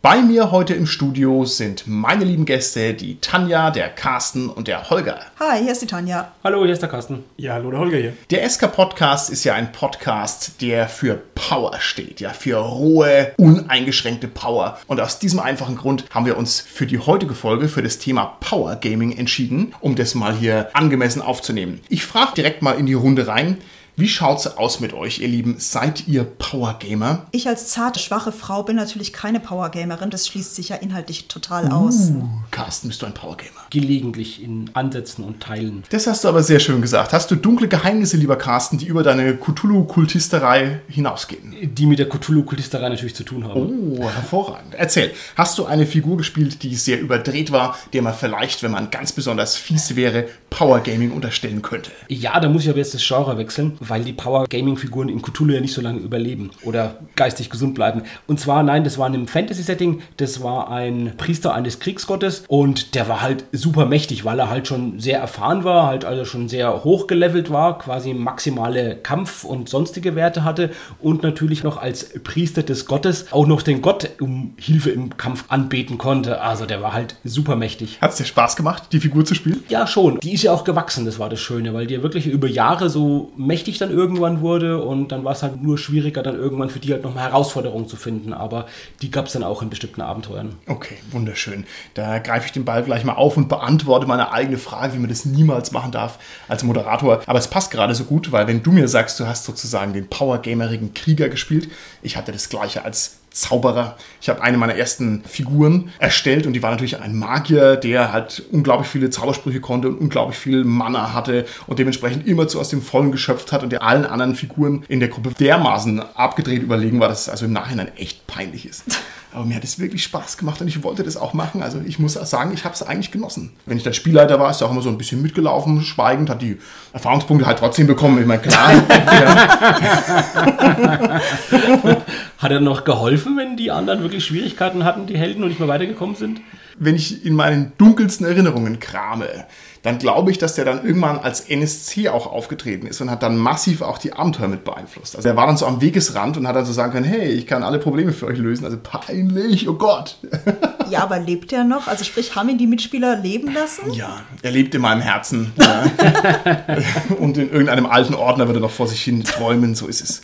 Bei mir heute im Studio sind meine lieben Gäste, die Tanja, der Carsten und der Holger. Hi, hier ist die Tanja. Hallo, hier ist der Carsten. Ja, hallo, der Holger hier. Der SK Podcast ist ja ein Podcast, der für Power steht, ja, für rohe, uneingeschränkte Power. Und aus diesem einfachen Grund haben wir uns für die heutige Folge für das Thema Power Gaming entschieden, um das mal hier angemessen aufzunehmen. Ich frage direkt mal in die Runde rein. Wie schaut's aus mit euch, ihr Lieben? Seid ihr Powergamer? Ich als zarte, schwache Frau bin natürlich keine Powergamerin. Das schließt sich ja inhaltlich total aus. Uh, Carsten, bist du ein Powergamer? Gelegentlich in Ansätzen und Teilen. Das hast du aber sehr schön gesagt. Hast du dunkle Geheimnisse, lieber Carsten, die über deine Cthulhu-Kultisterei hinausgehen? Die mit der Cthulhu-Kultisterei natürlich zu tun haben. Oh, hervorragend. Erzähl, hast du eine Figur gespielt, die sehr überdreht war, der man vielleicht, wenn man ganz besonders fies wäre, Powergaming unterstellen könnte? Ja, da muss ich aber jetzt das Genre wechseln, weil die Power-Gaming-Figuren in Cthulhu ja nicht so lange überleben oder geistig gesund bleiben. Und zwar, nein, das war in einem Fantasy-Setting, das war ein Priester eines Kriegsgottes und der war halt super mächtig, weil er halt schon sehr erfahren war, halt also schon sehr hoch gelevelt war, quasi maximale Kampf- und sonstige Werte hatte und natürlich noch als Priester des Gottes auch noch den Gott um Hilfe im Kampf anbeten konnte. Also der war halt super mächtig. Hat es dir Spaß gemacht, die Figur zu spielen? Ja, schon. Die ist ja auch gewachsen, das war das Schöne, weil die ja wirklich über Jahre so mächtig dann irgendwann wurde und dann war es halt nur schwieriger, dann irgendwann für die halt nochmal Herausforderungen zu finden. Aber die gab es dann auch in bestimmten Abenteuern. Okay, wunderschön. Da greife ich den Ball gleich mal auf und beantworte meine eigene Frage, wie man das niemals machen darf als Moderator. Aber es passt gerade so gut, weil wenn du mir sagst, du hast sozusagen den powergamerigen Krieger gespielt, ich hatte das gleiche als Zauberer. Ich habe eine meiner ersten Figuren erstellt und die war natürlich ein Magier, der halt unglaublich viele Zaubersprüche konnte und unglaublich viel Mana hatte und dementsprechend immer zu aus dem Vollen geschöpft hat und der allen anderen Figuren in der Gruppe dermaßen abgedreht überlegen war, dass es also im Nachhinein echt peinlich ist. Aber mir hat es wirklich Spaß gemacht und ich wollte das auch machen. Also ich muss sagen, ich habe es eigentlich genossen. Wenn ich dann Spielleiter war, ist er auch immer so ein bisschen mitgelaufen, schweigend, hat die Erfahrungspunkte halt trotzdem bekommen. Ich meine, klar. Hat er noch geholfen, wenn die anderen wirklich Schwierigkeiten hatten, die Helden, und nicht mehr weitergekommen sind? Wenn ich in meinen dunkelsten Erinnerungen krame, dann glaube ich, dass der dann irgendwann als NSC auch aufgetreten ist und hat dann massiv auch die Abenteuer mit beeinflusst. Also er war dann so am Wegesrand und hat dann so sagen können, hey, ich kann alle Probleme für euch lösen. Also peinlich, oh Gott. Ja, aber lebt er noch? Also sprich, haben ihn die Mitspieler leben lassen? Ja, er lebt in meinem Herzen. Ja. und in irgendeinem alten Ordner wird er noch vor sich hin träumen, so ist es.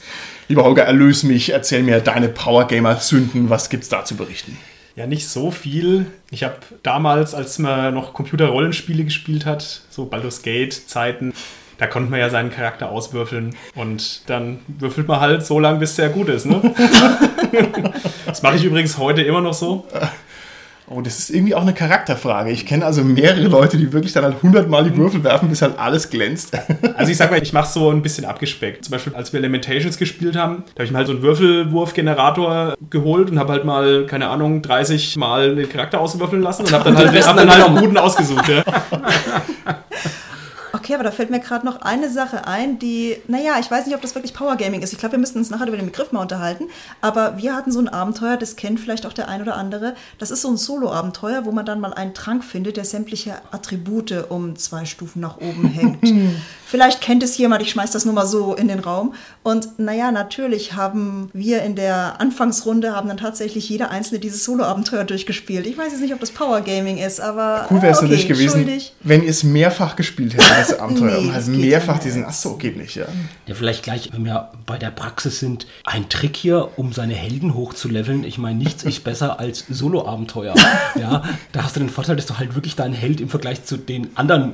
Lieber Holger, erlös mich, erzähl mir deine Powergamer-Sünden. Was gibt's da zu berichten? Ja, nicht so viel. Ich habe damals, als man noch Computerrollenspiele gespielt hat, so Baldur's Gate-Zeiten, da konnte man ja seinen Charakter auswürfeln und dann würfelt man halt so lange, bis der gut ist. Ne? das mache ich übrigens heute immer noch so. Oh, das ist irgendwie auch eine Charakterfrage. Ich kenne also mehrere Leute, die wirklich dann halt hundertmal die Würfel werfen, bis halt alles glänzt. Also ich sag mal, ich mache so ein bisschen abgespeckt. Zum Beispiel, als wir Elementations gespielt haben, da habe ich mir halt so einen Würfelwurfgenerator geholt und habe halt mal, keine Ahnung, 30 Mal den Charakter auswürfeln lassen und habe dann halt, hab dann halt einen guten ausgesucht. Ja. Okay, aber da fällt mir gerade noch eine Sache ein, die, naja, ich weiß nicht, ob das wirklich Powergaming ist. Ich glaube, wir müssten uns nachher über den Begriff mal unterhalten. Aber wir hatten so ein Abenteuer, das kennt vielleicht auch der ein oder andere. Das ist so ein Solo-Abenteuer, wo man dann mal einen Trank findet, der sämtliche Attribute um zwei Stufen nach oben hängt. vielleicht kennt es jemand, ich schmeiß das nur mal so in den Raum. Und naja, natürlich haben wir in der Anfangsrunde, haben dann tatsächlich jeder Einzelne dieses Solo-Abenteuer durchgespielt. Ich weiß jetzt nicht, ob das Powergaming ist, aber. Cool wäre es okay, natürlich gewesen, wenn ihr es mehrfach gespielt hättet, das Abenteuer. Nee, geht mehrfach nicht. diesen, ach so, geht nicht, ja. Ja, vielleicht gleich, wenn wir bei der Praxis sind, ein Trick hier, um seine Helden hochzuleveln. Ich meine, nichts ist besser als Solo-Abenteuer. Ja, da hast du den Vorteil, dass du halt wirklich deinen Held im Vergleich zu den anderen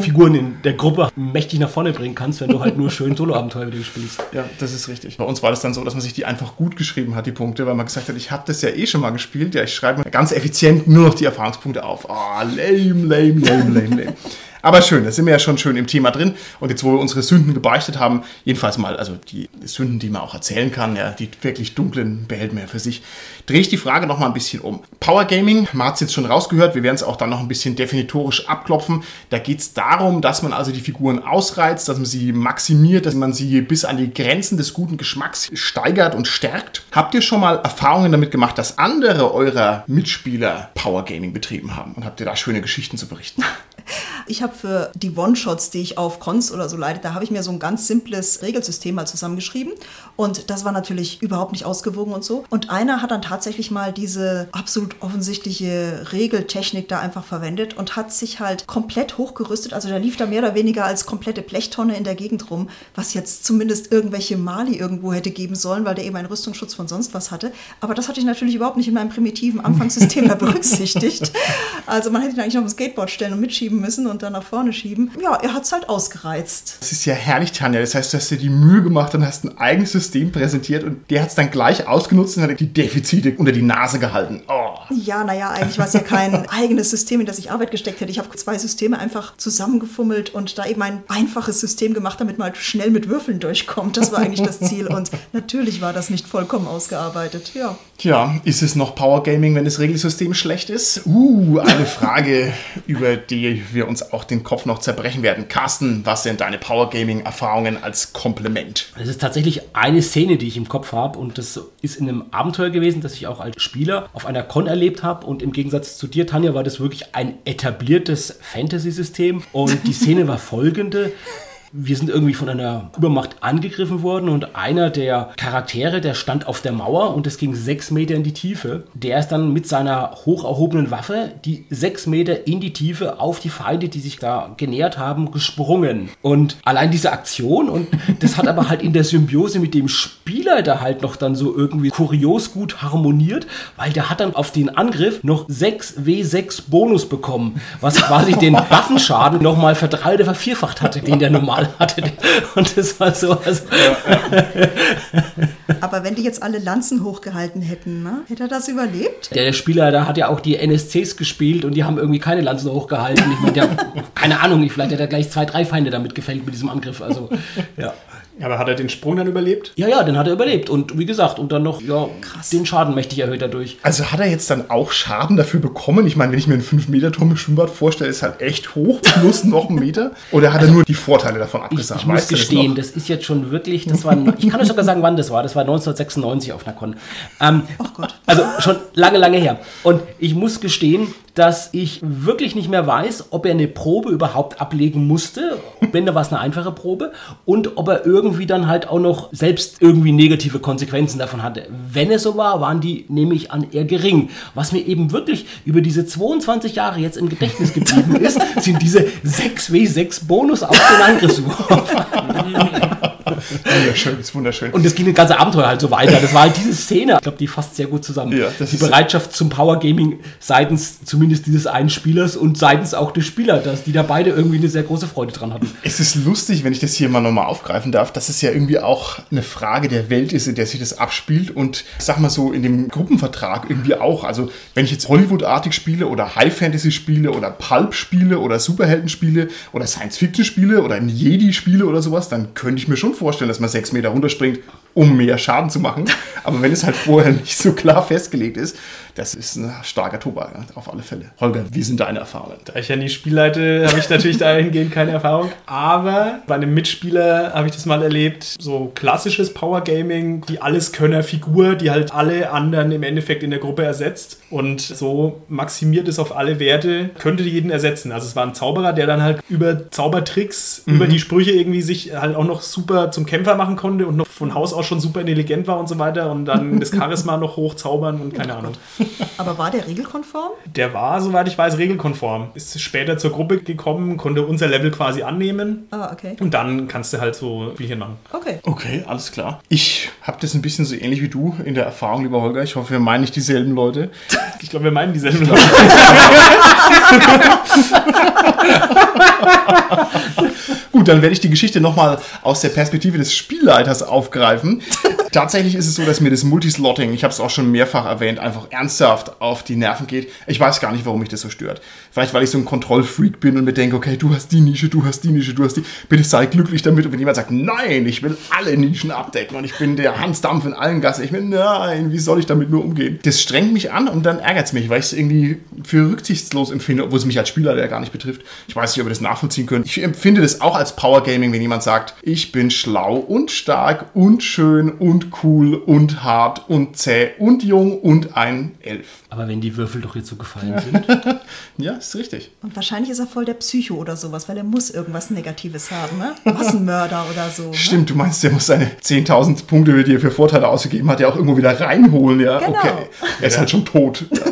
Figuren in der Gruppe mächtig nach vorne bringen kannst, wenn du halt nur schön Solo-Abenteuer wieder spielst. Ja, das ist richtig. Bei uns war das dann so, dass man sich die einfach gut geschrieben hat, die Punkte, weil man gesagt hat, ich habe das ja eh schon mal gespielt. Ja, ich schreibe mir ganz effizient nur noch die Erfahrungspunkte auf. Ah, lame, lame, lame, lame, lame. Aber schön, da sind wir ja schon schön im Thema drin. Und jetzt, wo wir unsere Sünden gebeichtet haben, jedenfalls mal, also die Sünden, die man auch erzählen kann, ja, die wirklich dunklen behält man ja für sich, drehe ich die Frage noch mal ein bisschen um. Power Gaming, man hat es jetzt schon rausgehört, wir werden es auch dann noch ein bisschen definitorisch abklopfen. Da geht es darum, dass man also die Figuren ausreizt, dass man sie maximiert, dass man sie bis an die Grenzen des guten Geschmacks steigert und stärkt. Habt ihr schon mal Erfahrungen damit gemacht, dass andere eurer Mitspieler Power Gaming betrieben haben? Und habt ihr da schöne Geschichten zu berichten? Ich habe für die One-Shots, die ich auf Cons oder so leite, da habe ich mir so ein ganz simples Regelsystem mal zusammengeschrieben. Und das war natürlich überhaupt nicht ausgewogen und so. Und einer hat dann tatsächlich mal diese absolut offensichtliche Regeltechnik da einfach verwendet und hat sich halt komplett hochgerüstet. Also der lief da mehr oder weniger als komplette Blechtonne in der Gegend rum, was jetzt zumindest irgendwelche Mali irgendwo hätte geben sollen, weil der eben einen Rüstungsschutz von sonst was hatte. Aber das hatte ich natürlich überhaupt nicht in meinem primitiven Anfangssystem da berücksichtigt. Also man hätte ihn eigentlich noch auf ein Skateboard stellen und mitschieben müssen und dann nach vorne schieben. Ja, er hat es halt ausgereizt. Das ist ja herrlich, Tanja. Das heißt, du hast dir die Mühe gemacht und hast ein eigenes System präsentiert und der hat es dann gleich ausgenutzt und hat die Defizite unter die Nase gehalten. Oh. Ja, naja, eigentlich war es ja kein eigenes System, in das ich Arbeit gesteckt hätte. Ich habe zwei Systeme einfach zusammengefummelt und da eben ein einfaches System gemacht, damit man halt schnell mit Würfeln durchkommt. Das war eigentlich das Ziel. Und natürlich war das nicht vollkommen ausgearbeitet. Ja. Tja, ist es noch Power Gaming, wenn das Regelsystem schlecht ist? Uh, eine Frage, über die wir uns auch den Kopf noch zerbrechen werden. Carsten, was sind deine Power Gaming Erfahrungen als Komplement? Es ist tatsächlich eine Szene, die ich im Kopf habe und das ist in einem Abenteuer gewesen, das ich auch als Spieler auf einer Con erlebt habe und im Gegensatz zu dir, Tanja, war das wirklich ein etabliertes Fantasy-System. Und die Szene war folgende wir sind irgendwie von einer Übermacht angegriffen worden und einer der Charaktere, der stand auf der Mauer und es ging sechs Meter in die Tiefe. Der ist dann mit seiner hoch erhobenen Waffe die sechs Meter in die Tiefe auf die Feinde, die sich da genähert haben, gesprungen. Und allein diese Aktion und das hat aber halt in der Symbiose mit dem Spieler da halt noch dann so irgendwie kurios gut harmoniert, weil der hat dann auf den Angriff noch 6 W6 Bonus bekommen, was quasi den Waffenschaden nochmal verdreifacht vervierfacht hatte, den der normal Mal hatte. Und das war so. Also Aber wenn die jetzt alle Lanzen hochgehalten hätten, ne? hätte er das überlebt? Der Spieler, da hat ja auch die NSCs gespielt und die haben irgendwie keine Lanzen hochgehalten. Ich meine, der, keine Ahnung, vielleicht hat er gleich zwei, drei Feinde damit gefällt mit diesem Angriff. Also, ja. Aber hat er den Sprung dann überlebt? Ja, ja, den hat er überlebt. Und wie gesagt, und dann noch ja, Krass. den Schaden mächtig erhöht dadurch. Also hat er jetzt dann auch Schaden dafür bekommen? Ich meine, wenn ich mir einen 5-Meter-Turm im Schwimmbad vorstelle, ist halt echt hoch, plus noch einen Meter. Oder hat also, er nur die Vorteile davon abgesagt? Ich, ich muss gestehen, das, das, ist jetzt schon wirklich, das war, ich kann euch sogar sagen, wann das war. Das war 1996 auf einer Con. Ähm, oh Gott. Also schon lange, lange her. Und ich muss gestehen, dass ich wirklich nicht mehr weiß, ob er eine Probe überhaupt ablegen musste, wenn da war es eine einfache Probe, und ob er irgendwie dann halt auch noch selbst irgendwie negative Konsequenzen davon hatte. Wenn es so war, waren die, nehme ich an, eher gering. Was mir eben wirklich über diese 22 Jahre jetzt im Gedächtnis geblieben ist, sind diese 6W6 Bonus auf den Angriffswurf. Wunderschön, ist wunderschön. Und es ging das ganze Abenteuer halt so weiter. Das war halt diese Szene, ich glaube, die fasst sehr gut zusammen. Ja, die Bereitschaft zum Power Gaming seitens zumindest dieses einen Spielers und seitens auch des Spielers, dass die da beide irgendwie eine sehr große Freude dran hatten. Es ist lustig, wenn ich das hier mal nochmal aufgreifen darf, dass es ja irgendwie auch eine Frage der Welt ist, in der sich das abspielt und sag mal so in dem Gruppenvertrag irgendwie auch. Also wenn ich jetzt Hollywood-artig spiele oder High-Fantasy spiele oder Pulp spiele oder Superhelden spiele oder Science-Fiction spiele oder ein Jedi spiele oder sowas, dann könnte ich mir schon vorstellen, dass man sechs Meter runterspringt, um mehr Schaden zu machen. Aber wenn es halt vorher nicht so klar festgelegt ist, das ist ein starker Tobak, auf alle Fälle. Holger, wie sind deine Erfahrungen? Da ich ja nie Spielleite, habe ich natürlich dahingehend keine Erfahrung. Aber bei einem Mitspieler habe ich das mal erlebt, so klassisches Power Gaming, die Alleskönner-Figur, die halt alle anderen im Endeffekt in der Gruppe ersetzt und so maximiert es auf alle Werte, könnte jeden ersetzen. Also es war ein Zauberer, der dann halt über Zaubertricks, mhm. über die Sprüche irgendwie sich halt auch noch super zum Kämpfer machen konnte und noch von Haus aus schon super intelligent war und so weiter und dann das Charisma noch hochzaubern und keine Ahnung. Aber war der regelkonform? Der war, soweit ich weiß, regelkonform. Ist später zur Gruppe gekommen, konnte unser Level quasi annehmen. Ah, okay. Und dann kannst du halt so Spielchen machen. Okay. Okay, alles klar. Ich habe das ein bisschen so ähnlich wie du in der Erfahrung, lieber Holger. Ich hoffe, wir meinen nicht dieselben Leute. Ich glaube, wir meinen dieselben Leute. Gut, dann werde ich die Geschichte nochmal aus der Perspektive des Spielleiters aufgreifen. Tatsächlich ist es so, dass mir das Multislotting, ich habe es auch schon mehrfach erwähnt, einfach ernsthaft auf die Nerven geht. Ich weiß gar nicht, warum mich das so stört. Vielleicht, weil ich so ein Kontrollfreak bin und mir denke, okay, du hast die Nische, du hast die Nische, du hast die. Bitte sei glücklich damit. Und wenn jemand sagt, nein, ich will alle Nischen abdecken und ich bin der Hans Dampf in allen Gassen, ich bin, nein, wie soll ich damit nur umgehen? Das strengt mich an und dann ärgert es mich, weil ich es irgendwie für rücksichtslos empfinde, obwohl es mich als Spieler ja gar nicht betrifft. Ich weiß nicht, ob ihr das nachvollziehen könnt. Ich empfinde das auch als Power Gaming, wenn jemand sagt, ich bin schlau und stark und schön und cool und hart und zäh und jung und ein Elf. Aber wenn die Würfel doch jetzt so gefallen sind. Ja, ist richtig. Und wahrscheinlich ist er voll der Psycho oder sowas, weil er muss irgendwas Negatives haben, ne? Massenmörder oder so. Ne? Stimmt, du meinst, der muss seine 10.000 Punkte, die er für Vorteile ausgegeben hat, ja auch irgendwo wieder reinholen, ja? Genau. Okay. Er ist halt schon tot. Ja.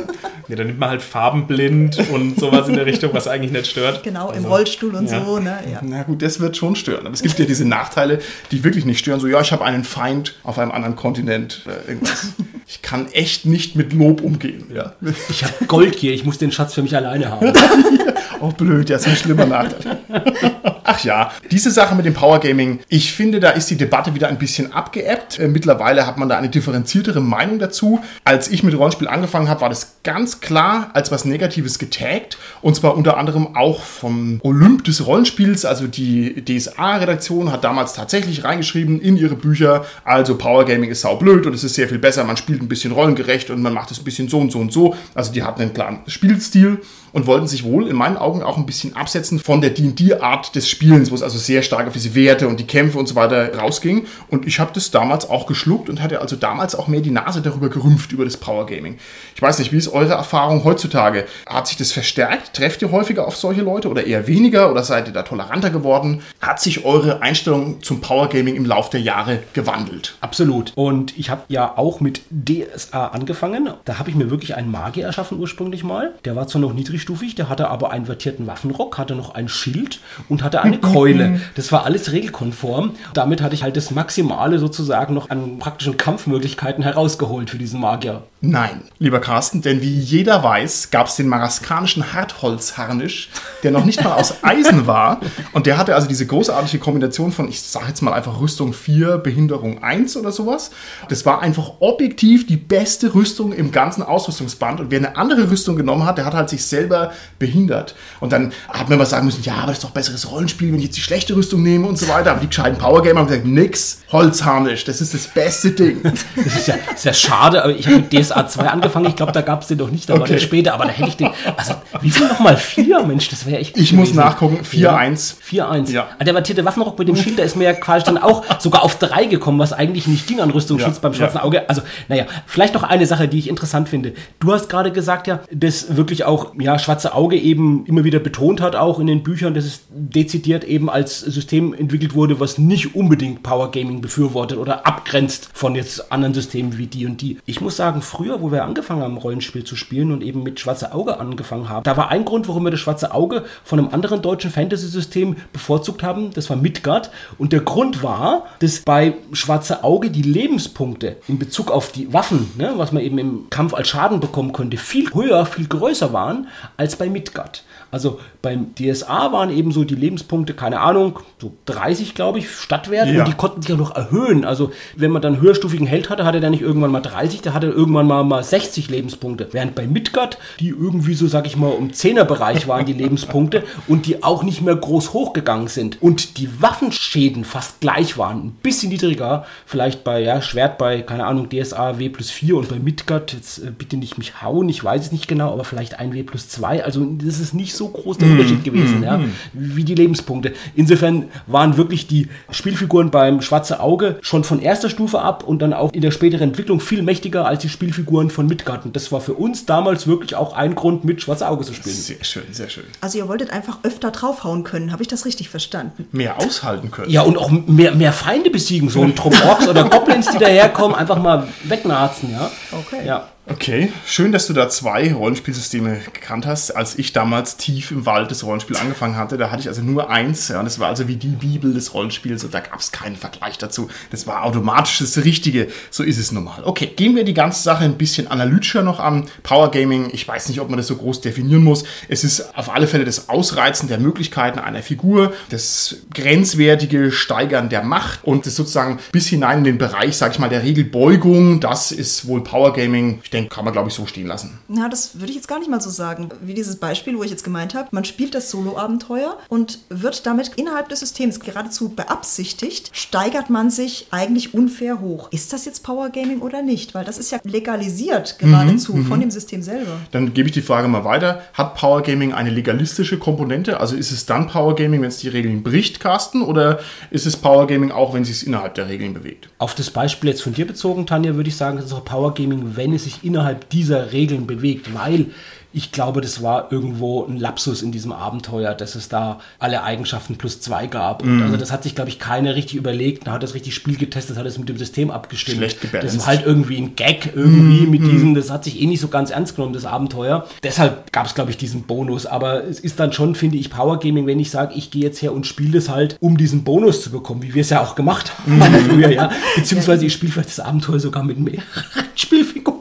Ja, dann nimmt man halt farbenblind und sowas in der Richtung, was eigentlich nicht stört. Genau, im Also, Rollstuhl und ja. so, ne? Ja. Na gut, das wird schon stören. Aber es gibt ja diese Nachteile, die wirklich nicht stören. So, ja, ich habe einen Feind auf einem anderen Kontinent. Äh, irgendwas. Ich kann echt nicht mit Lob umgehen. Ja. Ich habe Gold hier, ich muss den Schatz für mich alleine haben. Auch blöd, ja, ist ein schlimmer Nachteil. Ach ja, diese Sache mit dem Power Gaming, ich finde, da ist die Debatte wieder ein bisschen abgeebbt. Äh, mittlerweile hat man da eine differenziertere Meinung dazu. Als ich mit Rollenspiel angefangen habe, war das ganz klar als was Negatives getaggt. Und zwar unter anderem auch vom Olymp des Rollenspiels. Also die DSA-Redaktion hat damals tatsächlich reingeschrieben in ihre Bücher, also Power Gaming ist saublöd und es ist sehr viel besser. Man spielt ein bisschen rollengerecht und man macht es ein bisschen so und so und so. Also die hatten einen klaren Spielstil und wollten sich wohl in meinen Augen auch ein bisschen absetzen von der D&D-Art des Spielens, wo es also sehr stark auf diese Werte und die Kämpfe und so weiter rausging. Und ich habe das damals auch geschluckt und hatte also damals auch mehr die Nase darüber gerümpft, über das Power Gaming. Ich weiß nicht, wie ist eure Erfahrung heutzutage? Hat sich das verstärkt? Trefft ihr häufiger auf solche Leute oder eher weniger? Oder seid ihr da toleranter geworden? Hat sich eure Einstellung zum Power Gaming im Laufe der Jahre gewandelt? Absolut. Und ich habe ja auch mit DSA angefangen. Da habe ich mir wirklich einen Magier erschaffen ursprünglich mal. Der war zwar noch niedrigstufig, der hatte aber einen vertierten Waffenrock, hatte noch ein Schild und hatte eine Keule. Das war alles regelkonform. Damit hatte ich halt das Maximale sozusagen noch an praktischen Kampfmöglichkeiten herausgeholt für diesen Magier. Nein, lieber Carsten, denn wie jeder weiß, gab es den maraskanischen Hartholzharnisch, der noch nicht mal aus Eisen war. Und der hatte also diese großartige Kombination von, ich sage jetzt mal einfach Rüstung 4, Behinderung 1 oder sowas. Das war einfach objektiv die beste Rüstung im ganzen Ausrüstungsband. Und wer eine andere Rüstung genommen hat, der hat halt sich selber behindert. Und dann hat man mal sagen müssen, ja, aber das ist doch besseres Rollenspiel, wenn ich jetzt die schlechte Rüstung nehme und so weiter. Aber die gescheiten Powergamer haben gesagt, nix, Holzharnisch, das ist das beste Ding. Das ist ja sehr schade, aber ich habe mit DSA 2 angefangen. Ich glaube, da gab es den noch nicht, da war Okay. der später, aber da hätte ich den. Also, wie viel nochmal? Vier? Mensch, das wäre echt. gut Ich muss gewesen. nachgucken, 4-1. 4-1. Ja. Ah, Der vertierte Waffenrock mit dem Schild, der ist mir ja quasi dann auch sogar auf 3 gekommen, was eigentlich nicht ging an Rüstungsschutz Ja, beim schwarzen ja. Auge. Also, naja, vielleicht noch eine Sache, die ich interessant finde. Du hast gerade gesagt, ja, dass wirklich auch, ja, schwarze Auge eben immer wieder betont hat, auch in den Büchern, dass es dezidiert eben als System entwickelt wurde, was nicht unbedingt Power Gaming befürwortet oder abgrenzt von jetzt anderen Systemen wie die und die. Ich muss sagen, früher, wo wir angefangen haben, Rollenspiel zu spielen und eben mit Schwarze Auge angefangen haben, da war ein Grund, warum wir das Schwarze Auge von einem anderen deutschen Fantasy-System bevorzugt haben. Das war Midgard. Und der Grund war, dass bei Schwarze Auge die Lebenspunkte in Bezug auf die Waffen, ne, was man eben im Kampf als Schaden bekommen könnte, viel höher, viel größer waren als bei Midgard. Also beim DSA waren eben so die Lebenspunkte, keine Ahnung, so 30, glaube ich, Stadtwert Ja. und die konnten sich auch noch erhöhen. Also wenn man dann höherstufigen Held hatte, hatte der nicht irgendwann mal 30, der hatte irgendwann mal, mal 60 Lebenspunkte. Während bei Midgard, die irgendwie so, sag ich mal, im 10er-Bereich waren die Lebenspunkte und die auch nicht mehr groß hochgegangen sind. Und die Waffenschäden fast gleich waren, ein bisschen niedriger, vielleicht bei, ja, Schwert bei, keine Ahnung, DSA W plus 4 und bei Midgard, jetzt äh, bitte nicht mich hauen, ich weiß es nicht genau, aber vielleicht ein W plus 2. Also das ist nicht so groß der Unterschied gewesen, ja, wie die Lebenspunkte. Insofern waren wirklich die Spielfiguren beim Schwarze Auge schon von erster Stufe ab und dann auch in der späteren Entwicklung viel mächtiger als die Spielfiguren von Midgard. Und das war für uns damals wirklich auch ein Grund, mit Schwarze Auge zu spielen. Sehr schön, sehr schön. Also ihr wolltet einfach öfter draufhauen können. Habe ich das richtig verstanden? Mehr aushalten können. Ja, und auch mehr, mehr Feinde besiegen, so ein Trupp Orks oder Goblins, die daherkommen, einfach mal wegnarzen, ja. Okay. Ja. Okay, schön, dass du da zwei Rollenspielsysteme gekannt hast. Als ich damals tief im Wald das Rollenspiel angefangen hatte, da hatte ich also nur eins. Ja, das war also wie die Bibel des Rollenspiels und da gab es keinen Vergleich dazu. Das war automatisch das Richtige. So ist es normal. Okay, gehen wir die ganze Sache ein bisschen analytischer noch an. Power Gaming, ich weiß nicht, ob man das so groß definieren muss. Es ist auf alle Fälle das Ausreizen der Möglichkeiten einer Figur, das grenzwertige Steigern der Macht und das sozusagen bis hinein in den Bereich, sag ich mal, der Regelbeugung. Das ist wohl Power Gaming. Ich denke, kann man, glaube ich, so stehen lassen. Na, das würde ich jetzt gar nicht mal so sagen. Wie dieses Beispiel, wo ich jetzt gemeint habe, man spielt das Solo-Abenteuer und wird damit innerhalb des Systems geradezu beabsichtigt, steigert man sich eigentlich unfair hoch. Ist das jetzt Power Gaming oder nicht? Weil das ist ja legalisiert geradezu von dem System selber. Dann gebe ich die Frage mal weiter. Hat Power Gaming eine legalistische Komponente? Also ist es dann Power Gaming, wenn es die Regeln bricht, Carsten? Oder ist es Power Gaming auch, wenn es sich innerhalb der Regeln bewegt? Auf das Beispiel jetzt von dir bezogen, Tanja, würde ich sagen, es ist auch Power Gaming, wenn es sich innerhalb dieser Regeln bewegt, weil ich glaube, das war irgendwo ein Lapsus in diesem Abenteuer, dass es da alle Eigenschaften plus zwei gab. Und also das hat sich, glaube ich, keiner richtig überlegt, hat das richtig Spiel getestet, hat es mit dem System abgestimmt. Schlecht gebalanced. Das ist halt irgendwie ein Gag irgendwie mit diesem, das hat sich eh nicht so ganz ernst genommen, das Abenteuer. Deshalb gab es, glaube ich, diesen Bonus. Aber es ist dann schon, finde ich, Power Gaming, wenn ich sage, ich gehe jetzt her und spiele das halt, um diesen Bonus zu bekommen, wie wir es ja auch gemacht haben früher, ja. Beziehungsweise ich spiele vielleicht das Abenteuer sogar mit mehreren Spielfiguren,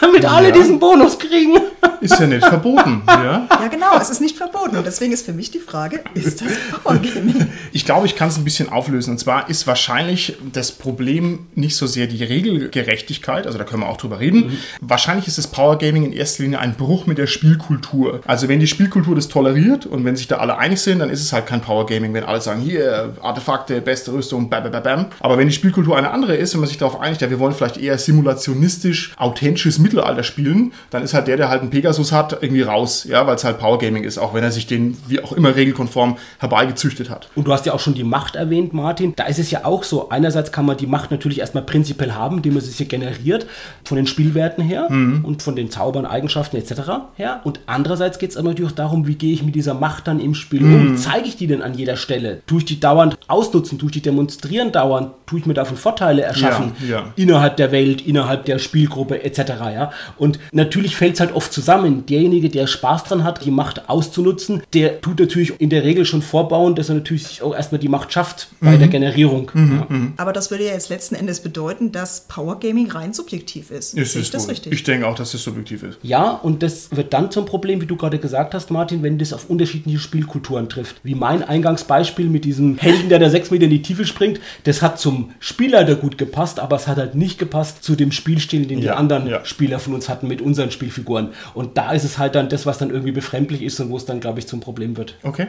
damit alle Ja. diesen Bonus kriegen. Ist ja nicht verboten. Ja? Ja, genau, es ist nicht verboten. Und deswegen ist für mich die Frage, ist das Power Gaming? Ich glaube, ich kann es ein bisschen auflösen. Und zwar ist wahrscheinlich das Problem nicht so sehr die Regelgerechtigkeit, also da können wir auch drüber reden. Wahrscheinlich ist das Power Gaming in erster Linie ein Bruch mit der Spielkultur. Also wenn die Spielkultur das toleriert und wenn sich da alle einig sind, dann ist es halt kein Power Gaming, wenn alle sagen, hier, Artefakte, beste Rüstung, bam, bam, bam, bam. Aber wenn die Spielkultur eine andere ist, wenn man sich darauf einigt, ja, wir wollen vielleicht eher simulationistisch, authentisches Mittelalter spielen, dann ist halt der, der halt einen Pegasus hat, irgendwie raus, ja, weil es halt Power Gaming ist, auch wenn er sich den, wie auch immer, regelkonform herbeigezüchtet hat. Und du hast ja auch schon die Macht erwähnt, Martin. Da ist es ja auch so. Einerseits kann man die Macht natürlich erstmal prinzipiell haben, indem man sie sich generiert, von den Spielwerten her und von den Zaubern, Eigenschaften etc. her. Und andererseits geht es aber natürlich auch darum, wie gehe ich mit dieser Macht dann im Spiel um? Zeige ich die denn an jeder Stelle? Tue ich die dauernd ausnutzen? Tue ich die demonstrieren dauernd? Tue ich mir davon Vorteile erschaffen? Ja, ja. Innerhalb der Welt, innerhalb der Spielgruppe etc. Ja? Und natürlich fällt es halt oft zusammen. Derjenige, der Spaß dran hat, die Macht auszunutzen, der tut natürlich in der Regel schon vorbauen, dass er natürlich sich auch erstmal die Macht schafft bei der Generierung. Ja. Aber das würde ja jetzt letzten Endes bedeuten, dass Power Gaming rein subjektiv ist. Ist ich das wohl. richtig? Ich denke auch, dass es subjektiv ist. Ja, und das wird dann zum Problem, wie du gerade gesagt hast, Martin, wenn das auf unterschiedliche Spielkulturen trifft. Wie mein Eingangsbeispiel mit diesem Helden, der da sechs Meter in die Tiefe springt, das hat zum Spielleiter gut gepasst, aber es hat halt nicht gepasst zu dem Spielstil, den die Ja, anderen ja. Spieler von uns hatten mit unseren Spielfiguren. Und da ist es halt dann das, was dann irgendwie befremdlich ist und wo es dann, glaube ich, zum Problem wird. Okay.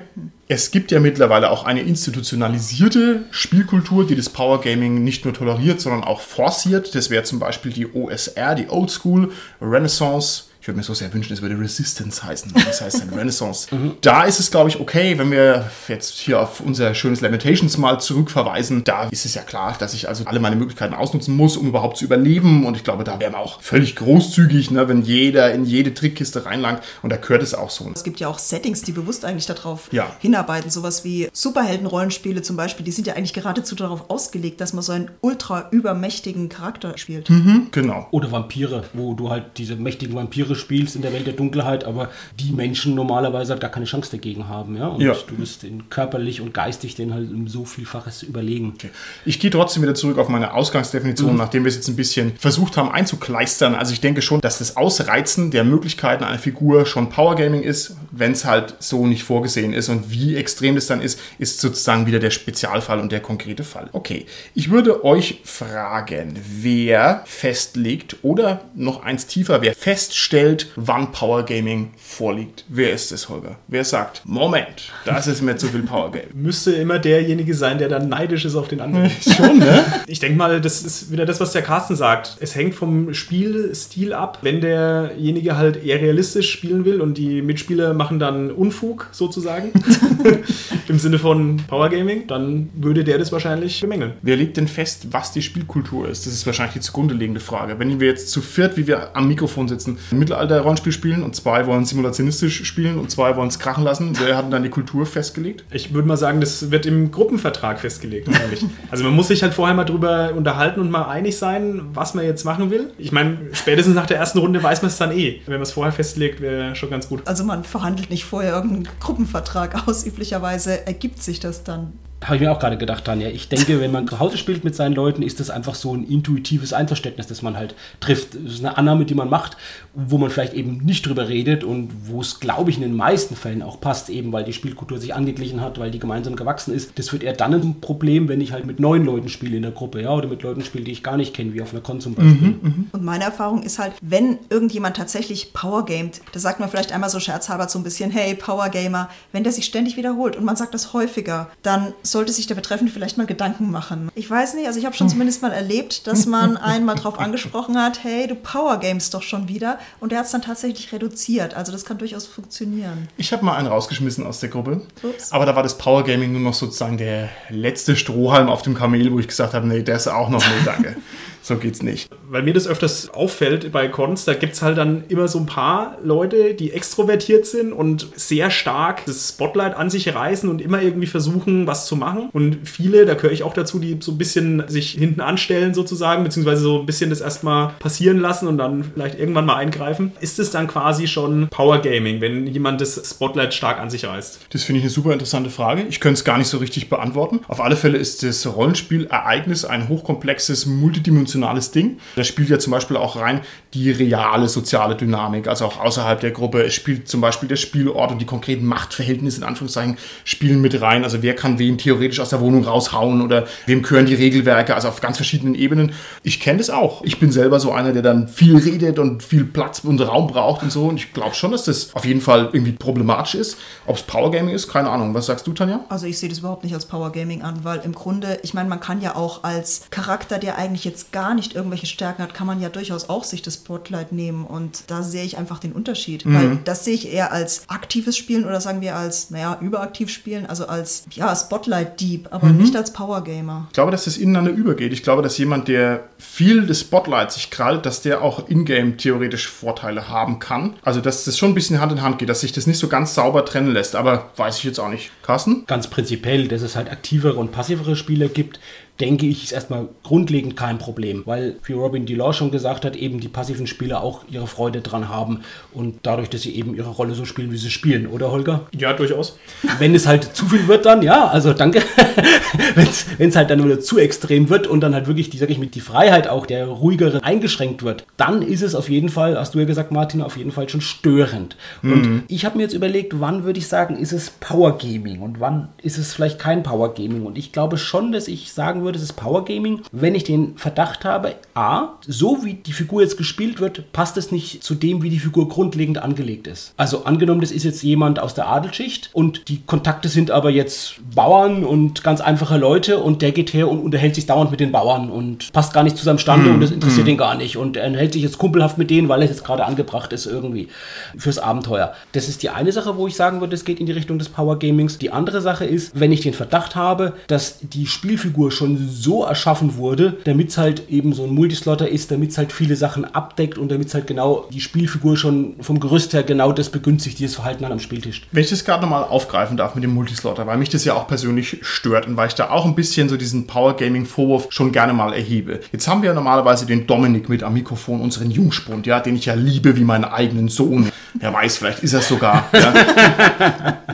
Es gibt ja mittlerweile auch eine institutionalisierte Spielkultur, die das Power Gaming nicht nur toleriert, sondern auch forciert. Das wäre zum Beispiel die OSR, die Old School Renaissance. Ich würde mir so sehr wünschen, es würde Resistance heißen. Das heißt dann Renaissance. Da ist es, glaube ich, okay, wenn wir jetzt hier auf unser schönes Lamentations mal zurückverweisen. Da ist es ja klar, dass ich also alle meine Möglichkeiten ausnutzen muss, um überhaupt zu überleben. Und ich glaube, da wären wir auch völlig großzügig, ne, wenn jeder in jede Trickkiste reinlangt. Und da gehört es auch so. Es gibt ja auch Settings, die bewusst eigentlich darauf Ja. hinarbeiten. Sowas wie Superhelden-Rollenspiele zum Beispiel, die sind ja eigentlich geradezu darauf ausgelegt, dass man so einen ultra übermächtigen Charakter spielt. Genau. Oder Vampire, wo du halt diese mächtigen Vampire spielst in der Welt der Dunkelheit, aber die Menschen normalerweise halt gar keine Chance dagegen haben, ja. Und Ja. du bist in körperlich und geistig denen halt um so vielfaches überlegen. Ich gehe trotzdem wieder zurück auf meine Ausgangsdefinition, nachdem wir es jetzt ein bisschen versucht haben einzukleistern. Also ich denke schon, dass das Ausreizen der Möglichkeiten einer Figur schon Power Gaming ist, wenn es halt so nicht vorgesehen ist. Und wie extrem das dann ist, ist sozusagen wieder der Spezialfall und der konkrete Fall. Okay, ich würde euch fragen, wer festlegt oder noch eins tiefer, wer feststellt, wann Power Gaming vorliegt. Wer ist es, Holger? Wer sagt, Moment, das ist mir zu viel Power Gaming. Müsste immer derjenige sein, der dann neidisch ist auf den anderen. Schon, ne? Ich denke mal, das ist wieder das, was der Carsten sagt. Es hängt vom Spielstil ab. Wenn derjenige halt eher realistisch spielen will und die Mitspieler machen dann Unfug sozusagen, im Sinne von Power Gaming, dann würde der das wahrscheinlich bemängeln. Wer legt denn fest, was die Spielkultur ist? Das ist wahrscheinlich die zugrunde liegende Frage. Wenn wir jetzt zu viert, wie wir am Mikrofon sitzen, Mittelalter-Rollenspiel spielen und zwei wollen simulationistisch spielen und zwei wollen es krachen lassen. Wer hat denn dann die Kultur festgelegt? Ich würde mal sagen, das wird im Gruppenvertrag festgelegt. Eigentlich. also man muss sich halt vorher mal drüber unterhalten und mal einig sein, was man jetzt machen will. Ich meine, spätestens nach der ersten Runde weiß man es dann eh. Wenn man es vorher festlegt, wäre schon ganz gut. Also man verhandelt nicht vorher irgendeinen Gruppenvertrag aus. Üblicherweise ergibt sich das dann. Habe ich mir auch gerade gedacht, Tanja. Ich denke, wenn man zu Hause spielt mit seinen Leuten, ist das einfach so ein intuitives Einverständnis, das man halt trifft. Das ist eine Annahme, die man macht, wo man vielleicht eben nicht drüber redet und wo es, glaube ich, in den meisten Fällen auch passt, eben weil die Spielkultur sich angeglichen hat, weil die gemeinsam gewachsen ist. Das wird eher dann ein Problem, wenn ich halt mit neuen Leuten spiele in der Gruppe, ja, oder mit Leuten spiele, die ich gar nicht kenne, wie auf einer Con zum Beispiel. Und meine Erfahrung ist halt, wenn irgendjemand tatsächlich Power gamet, da sagt man vielleicht einmal so scherzhalber so ein bisschen, hey, Power Gamer, wenn der sich ständig wiederholt und man sagt das häufiger, dann sollte sich der Betreffende vielleicht mal Gedanken machen. Ich weiß nicht, also ich habe schon zumindest mal erlebt, dass man einen mal drauf angesprochen hat, hey, du Power Games doch schon wieder und der hat es dann tatsächlich reduziert. Also das kann durchaus funktionieren. Ich habe mal einen rausgeschmissen aus der Gruppe. Ups. Aber da war das Power Gaming nur noch sozusagen der letzte Strohhalm auf dem Kamel, wo ich gesagt habe, nee, der ist auch noch, nee, danke. so geht's nicht. Weil mir das öfters auffällt bei Cons, da gibt es halt dann immer so ein paar Leute, die extrovertiert sind und sehr stark das Spotlight an sich reißen und immer irgendwie versuchen, was zu machen. Und viele, da gehöre ich auch dazu, die so ein bisschen sich hinten anstellen sozusagen, beziehungsweise so ein bisschen das erstmal passieren lassen und dann vielleicht irgendwann mal eingreifen. Ist es dann quasi schon Power Gaming, wenn jemand das Spotlight stark an sich reißt? Das finde ich eine super interessante Frage. Ich könnte es gar nicht so richtig beantworten. Auf alle Fälle ist das Rollenspielereignis ein hochkomplexes, multidimensionales Ding. Da spielt ja zum Beispiel auch rein die reale soziale Dynamik, also auch außerhalb der Gruppe. Es spielt zum Beispiel der Spielort und die konkreten Machtverhältnisse in Anführungszeichen spielen mit rein. Also wer kann wen theoretisch aus der Wohnung raushauen oder wem gehören die Regelwerke, also auf ganz verschiedenen Ebenen. Ich kenne das auch. Ich bin selber so einer, der dann viel redet und viel Platz und Raum braucht und so. Und ich glaube schon, dass das auf jeden Fall irgendwie problematisch ist. Ob es Power Gaming ist, keine Ahnung. Was sagst du, Tanja? Also ich sehe das überhaupt nicht als Power Gaming an, weil im Grunde, ich meine, man kann ja auch als Charakter, der eigentlich jetzt gar nicht irgendwelche Stärken hat, kann man ja durchaus auch sich das Spotlight nehmen und da sehe ich einfach den Unterschied. Weil das sehe ich eher als aktives Spielen oder sagen wir als, naja, überaktiv spielen, also als, ja, Spotlight-Dieb, aber nicht als Power Gamer. Ich glaube, dass das ineinander übergeht. Ich glaube, dass jemand, der viel des Spotlights sich krallt, dass der auch in-game theoretisch Vorteile haben kann. Also, dass das schon ein bisschen Hand in Hand geht, dass sich das nicht so ganz sauber trennen lässt. Aber weiß ich jetzt auch nicht. Carsten? Ganz prinzipiell, dass es halt aktivere und passivere Spieler gibt, denke ich, ist erstmal grundlegend kein Problem, weil, wie Robin DeLaw schon gesagt hat, eben die passiven Spieler auch ihre Freude dran haben und dadurch, dass sie eben ihre Rolle so spielen, wie sie spielen, oder Holger? Ja, durchaus. Wenn es halt zu viel wird, dann ja, also danke. Wenn es halt dann wieder zu extrem wird und dann halt wirklich, die, sag ich mit die Freiheit auch der ruhigere eingeschränkt wird, dann ist es auf jeden Fall, hast du ja gesagt, Martin, auf jeden Fall schon störend. Und ich habe mir jetzt überlegt, wann würde ich sagen, ist es Power Gaming und wann ist es vielleicht kein Power Gaming? Und ich glaube schon, dass ich sagen würde, es ist Power Gaming, wenn ich den Verdacht habe, a, so wie die Figur jetzt gespielt wird, passt es nicht zu dem, wie die Figur grundlegend angelegt ist. Also angenommen, das ist jetzt jemand aus der Adelschicht und die Kontakte sind aber jetzt Bauern und ganz einfache Leute und der geht her und unterhält sich dauernd mit den Bauern und passt gar nicht zu seinem Stande und das interessiert ihn gar nicht und er hält sich jetzt kumpelhaft mit denen, weil er jetzt gerade angebracht ist irgendwie fürs Abenteuer. Das ist die eine Sache, wo ich sagen würde, es geht in die Richtung des Power Gamings. Die andere Sache ist, wenn ich den Verdacht habe, dass die Spielfigur schon so erschaffen wurde, damit es halt eben so ein Multislotter ist, damit es halt viele Sachen abdeckt und damit es halt genau die Spielfigur schon vom Gerüst her genau das begünstigt, dieses Verhalten an am Spieltisch. Wenn ich das gerade nochmal aufgreifen darf mit dem Multislotter, weil mich das ja auch persönlich stört und weil ich da auch ein bisschen so diesen Power Gaming Vorwurf schon gerne mal erhebe. Jetzt haben wir ja normalerweise den Dominik mit am Mikrofon, unseren Jungspund, ja, den ich ja liebe wie meinen eigenen Sohn. Wer weiß, vielleicht ist er sogar. Ja.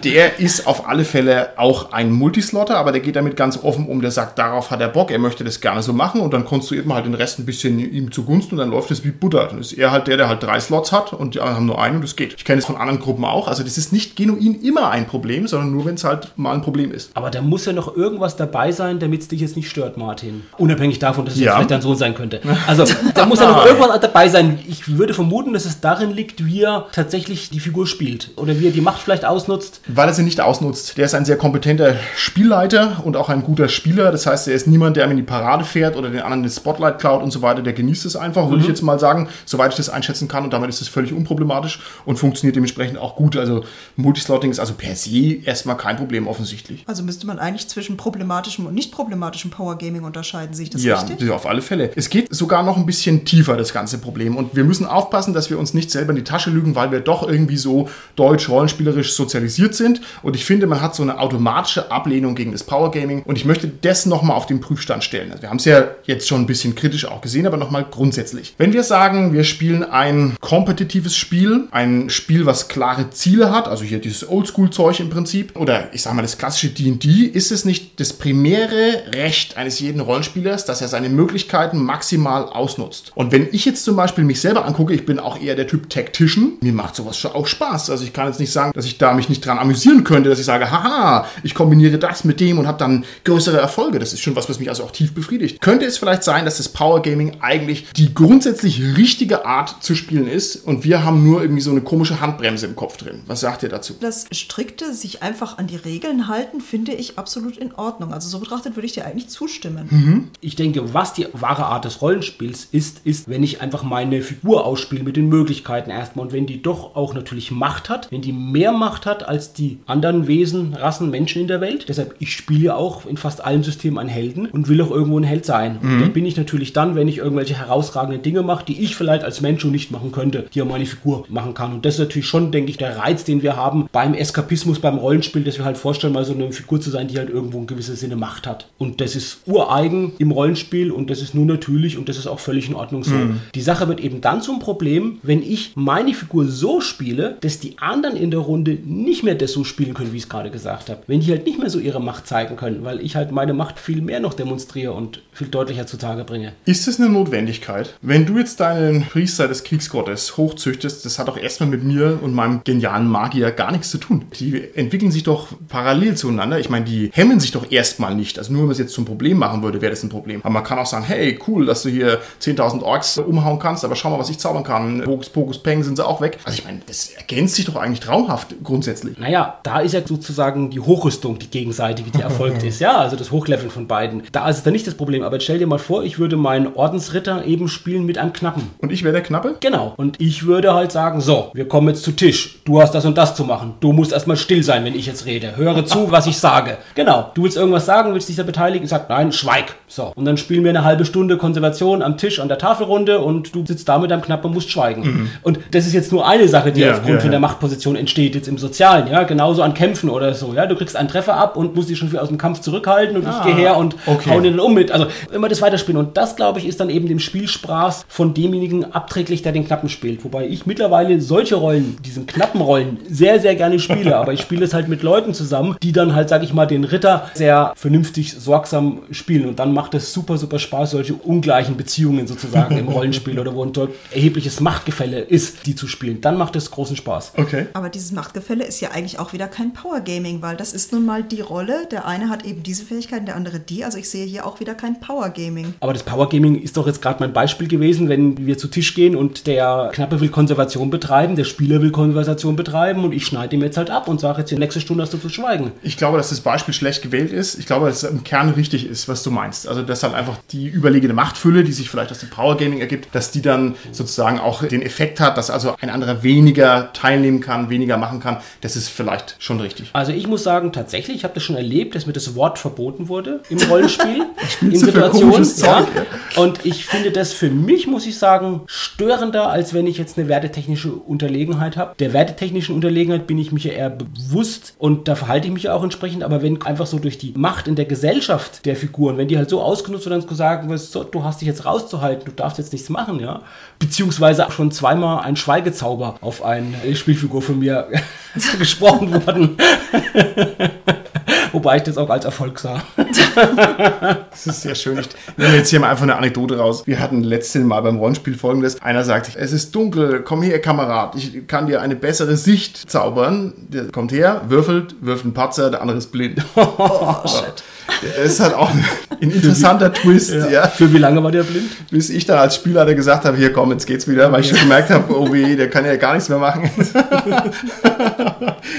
Der ist auf alle Fälle auch ein Multislotter, aber der geht damit ganz offen um. Der sagt, darauf hat er Bock, er möchte das gerne so machen und dann konstruiert man halt den Rest ein bisschen ihm zugunsten und dann läuft es wie Butter. Dann ist er halt der, der halt drei Slots hat und die anderen haben nur einen und das geht. Ich kenne es von anderen Gruppen auch. Also das ist nicht genuin immer ein Problem, sondern nur, wenn es halt mal ein Problem ist. Aber da muss ja noch irgendwas dabei sein, damit es dich jetzt nicht stört, Martin. Unabhängig davon, dass es Ja. jetzt vielleicht dein Sohn sein könnte. Also da muss ja noch irgendwas dabei sein. Ich würde vermuten, dass es darin liegt, wie er tatsächlich die Figur spielt. Oder wie er die Macht vielleicht ausnutzt. Weil er sie nicht ausnutzt. Der ist ein sehr kompetenter Spielleiter und auch ein guter Spieler. Das heißt, er ist niemand, der ihm in die Parade fährt oder den anderen den Spotlight klaut und so weiter. Der genießt es einfach, würde ich jetzt mal sagen, soweit ich das einschätzen kann. Und damit ist es völlig unproblematisch und funktioniert dementsprechend auch gut. Also Multislotting ist also per se erstmal kein Problem offensichtlich. Also müsste man eigentlich zwischen problematischem und nicht problematischem Power Gaming unterscheiden, sehe ich das Ja, richtig? das auf alle Fälle. Es geht sogar noch ein bisschen tiefer, das ganze Problem. Und wir müssen aufpassen, dass wir uns nicht selber in die Tasche lügen, weil wir doch irgendwie so deutsch rollenspielerisch sozialisiert sind. Und ich finde, man hat so eine automatische Ablehnung gegen das Power Gaming. Und ich möchte das nochmal auf den Prüfstand stellen. Also wir haben es ja jetzt schon ein bisschen kritisch auch gesehen, aber nochmal grundsätzlich. Wenn wir sagen, wir spielen ein kompetitives Spiel, ein Spiel, was klare Ziele hat, also hier dieses Oldschool-Zeug im Prinzip, oder ich sag mal das klassische D&D, ist es nicht das primäre Recht eines jeden Rollenspielers, dass er seine Möglichkeiten maximal ausnutzt. Und wenn ich jetzt zum Beispiel mich selber angucke, ich bin auch eher der Typ Tactician, mir macht sowas schon auch Spaß. Also ich kann jetzt nicht sagen, dass ich da mich nicht dran amüsieren könnte, dass ich sage, haha, ich kombiniere das mit dem und habe dann größere Erfolge. Das ist schon was, was mich also auch tief befriedigt. Könnte es vielleicht sein, dass das Power Gaming eigentlich die grundsätzlich richtige Art zu spielen ist und wir haben nur irgendwie so eine komische Handbremse im Kopf drin. Was sagt ihr dazu? Das strikte sich einfach an die Regeln halten, finde ich absolut in Ordnung. Also so betrachtet würde ich dir eigentlich zustimmen. Ich denke, was die wahre Art des Rollenspiels ist, ist, wenn ich einfach meine Figur ausspiele mit den Möglichkeiten erstmal und wenn die doch auch natürlich Macht hat, wenn die mehr Macht hat als die anderen Wesen, Rassen, Menschen in der Welt. Deshalb, ich spiele ja auch in fast allen Systemen einen Helden und will auch irgendwo ein Held sein. Und da bin ich natürlich dann, wenn ich irgendwelche herausragenden Dinge mache, die ich vielleicht als Mensch schon nicht machen könnte, hier meine Figur machen kann. Und das ist natürlich schon, denke ich, der Reiz, den wir haben beim Eskapismus, beim Rollenspiel, dass wir halt vorstellen, mal so eine Figur zu sein, die halt irgendwo in gewisse Sinne Macht hat. Und das ist ureigen im Rollenspiel und das ist nur natürlich und das ist auch völlig in Ordnung so. Die Sache wird eben dann zum Problem, wenn ich meine Figur so spiele, dass die anderen in der Runde nicht mehr das so spielen können, wie ich es gerade gesagt habe. Wenn die halt nicht mehr so ihre Macht zeigen können, weil ich halt meine Macht viel mehr noch demonstriere und viel deutlicher zutage bringe. Ist es eine Notwendigkeit? Wenn du jetzt deinen Priester des Kriegsgottes hochzüchtest, das hat doch erstmal mit mir und meinem genialen Magier gar nichts zu tun. Die entwickeln sich doch parallel zueinander. Ich meine, die hemmen sich doch erstmal nicht. Also nur wenn man es jetzt zum Problem machen würde, wäre das ein Problem. Aber man kann auch sagen, hey, cool, dass du hier 10.000 Orks umhauen kannst, aber schau mal, was ich zaubern kann. Hokus Pokus Peng sind sie auch weg. Also ich meine, das ergänzt sich doch eigentlich traumhaft grundsätzlich. Naja, da ist ja sozusagen die Hochrüstung, die gegenseitige, die erfolgt ist. Ja, also das Hochleveln von beiden. Da ist es dann nicht das Problem. Aber jetzt stell dir mal vor, ich würde meinen Ordensritter eben spielen mit einem Knappen. Und ich wäre der Knappe? Genau. Und ich würde halt sagen, so, wir kommen jetzt zu Tisch. Du hast das und das zu machen. Du musst erstmal still sein, wenn ich jetzt rede. Höre zu, was ich sage. Genau. Du willst irgendwas sagen, willst dich da beteiligen? Ich sag, nein, schweig. So. Und dann spielen wir eine halbe Stunde Konservation am Tisch an der Tafelrunde und du sitzt da mit deinem Knappen und musst schweigen. Und das ist jetzt nur eine Sache, die Ja, aufgrund ja, von ja. der Machtposition entsteht, jetzt im Sozialen, ja, genauso an Kämpfen oder so, ja, du kriegst einen Treffer ab und musst dich schon wieder aus dem Kampf zurückhalten und ich gehe her und okay. hau den dann um mit, also immer das weiterspielen und das, glaube ich, ist dann eben dem Spielspaß von demjenigen abträglich, der den Knappen spielt, wobei ich mittlerweile solche Rollen, diesen knappen Rollen, sehr, sehr gerne spiele, aber ich spiele es halt mit Leuten zusammen, die dann halt, sag ich mal, den Ritter sehr vernünftig, sorgsam spielen und dann macht es super, super Spaß, solche ungleichen Beziehungen sozusagen im Rollenspiel oder wo ein dort erhebliches Machtgefälle ist, die zu spielen, dann macht es großen Spaß. Okay. Aber dieses Machtgefälle ist ja eigentlich auch wieder kein Power Gaming, weil das ist nun mal die Rolle. Der eine hat eben diese Fähigkeiten, der andere die. Also ich sehe hier auch wieder kein Power Gaming. Aber das Power Gaming ist doch jetzt gerade mein Beispiel gewesen, wenn wir zu Tisch gehen und der Knappe will Konservation betreiben, der Spieler will Konversation betreiben und ich schneide ihm jetzt halt ab und sage jetzt, die nächste Stunde hast du zu schweigen. Ich glaube, dass das Beispiel schlecht gewählt ist. Ich glaube, dass es im Kern richtig ist, was du meinst. Also, dass halt einfach die überlegene Machtfülle, die sich vielleicht aus dem Power Gaming ergibt, dass die dann sozusagen auch den Effekt hat, dass also ein anderer weniger teilnehmen kann, weniger machen kann. Das ist vielleicht schon richtig. Also ich muss sagen, tatsächlich, ich habe das schon erlebt, dass mir das Wort verboten wurde im Rollenspiel, in Situationen. Ja. Und ich finde das für mich, muss ich sagen, störender, als wenn ich jetzt eine wertetechnische Unterlegenheit habe. Der wertetechnischen Unterlegenheit bin ich mich ja eher bewusst und da verhalte ich mich ja auch entsprechend, aber wenn einfach so durch die Macht in der Gesellschaft der Figuren, wenn die halt so ausgenutzt wird, dann gesagt wird, so, du hast dich jetzt rauszuhalten, du darfst jetzt nichts machen, ja. Beziehungsweise auch schon zweimal ein Schweigezauber auf eine Spielfigur von mir gesprochen worden. Wobei ich das auch als Erfolg sah. Das ist sehr schön. Ich nehme jetzt hier mal einfach eine Anekdote raus. Wir hatten letztes Mal beim Rollenspiel folgendes. Einer sagt, es ist dunkel, komm her, Kamerad, ich kann dir eine bessere Sicht zaubern. Der kommt her, würfelt, wirft einen Patzer, der andere ist blind. Oh, shit. Ist halt auch ein interessanter Twist, ja. Für wie lange war der blind? Bis ich dann als Spielleiter gesagt habe, hier komm, jetzt geht's wieder, weil ich schon gemerkt habe, oh weh, der kann ja gar nichts mehr machen.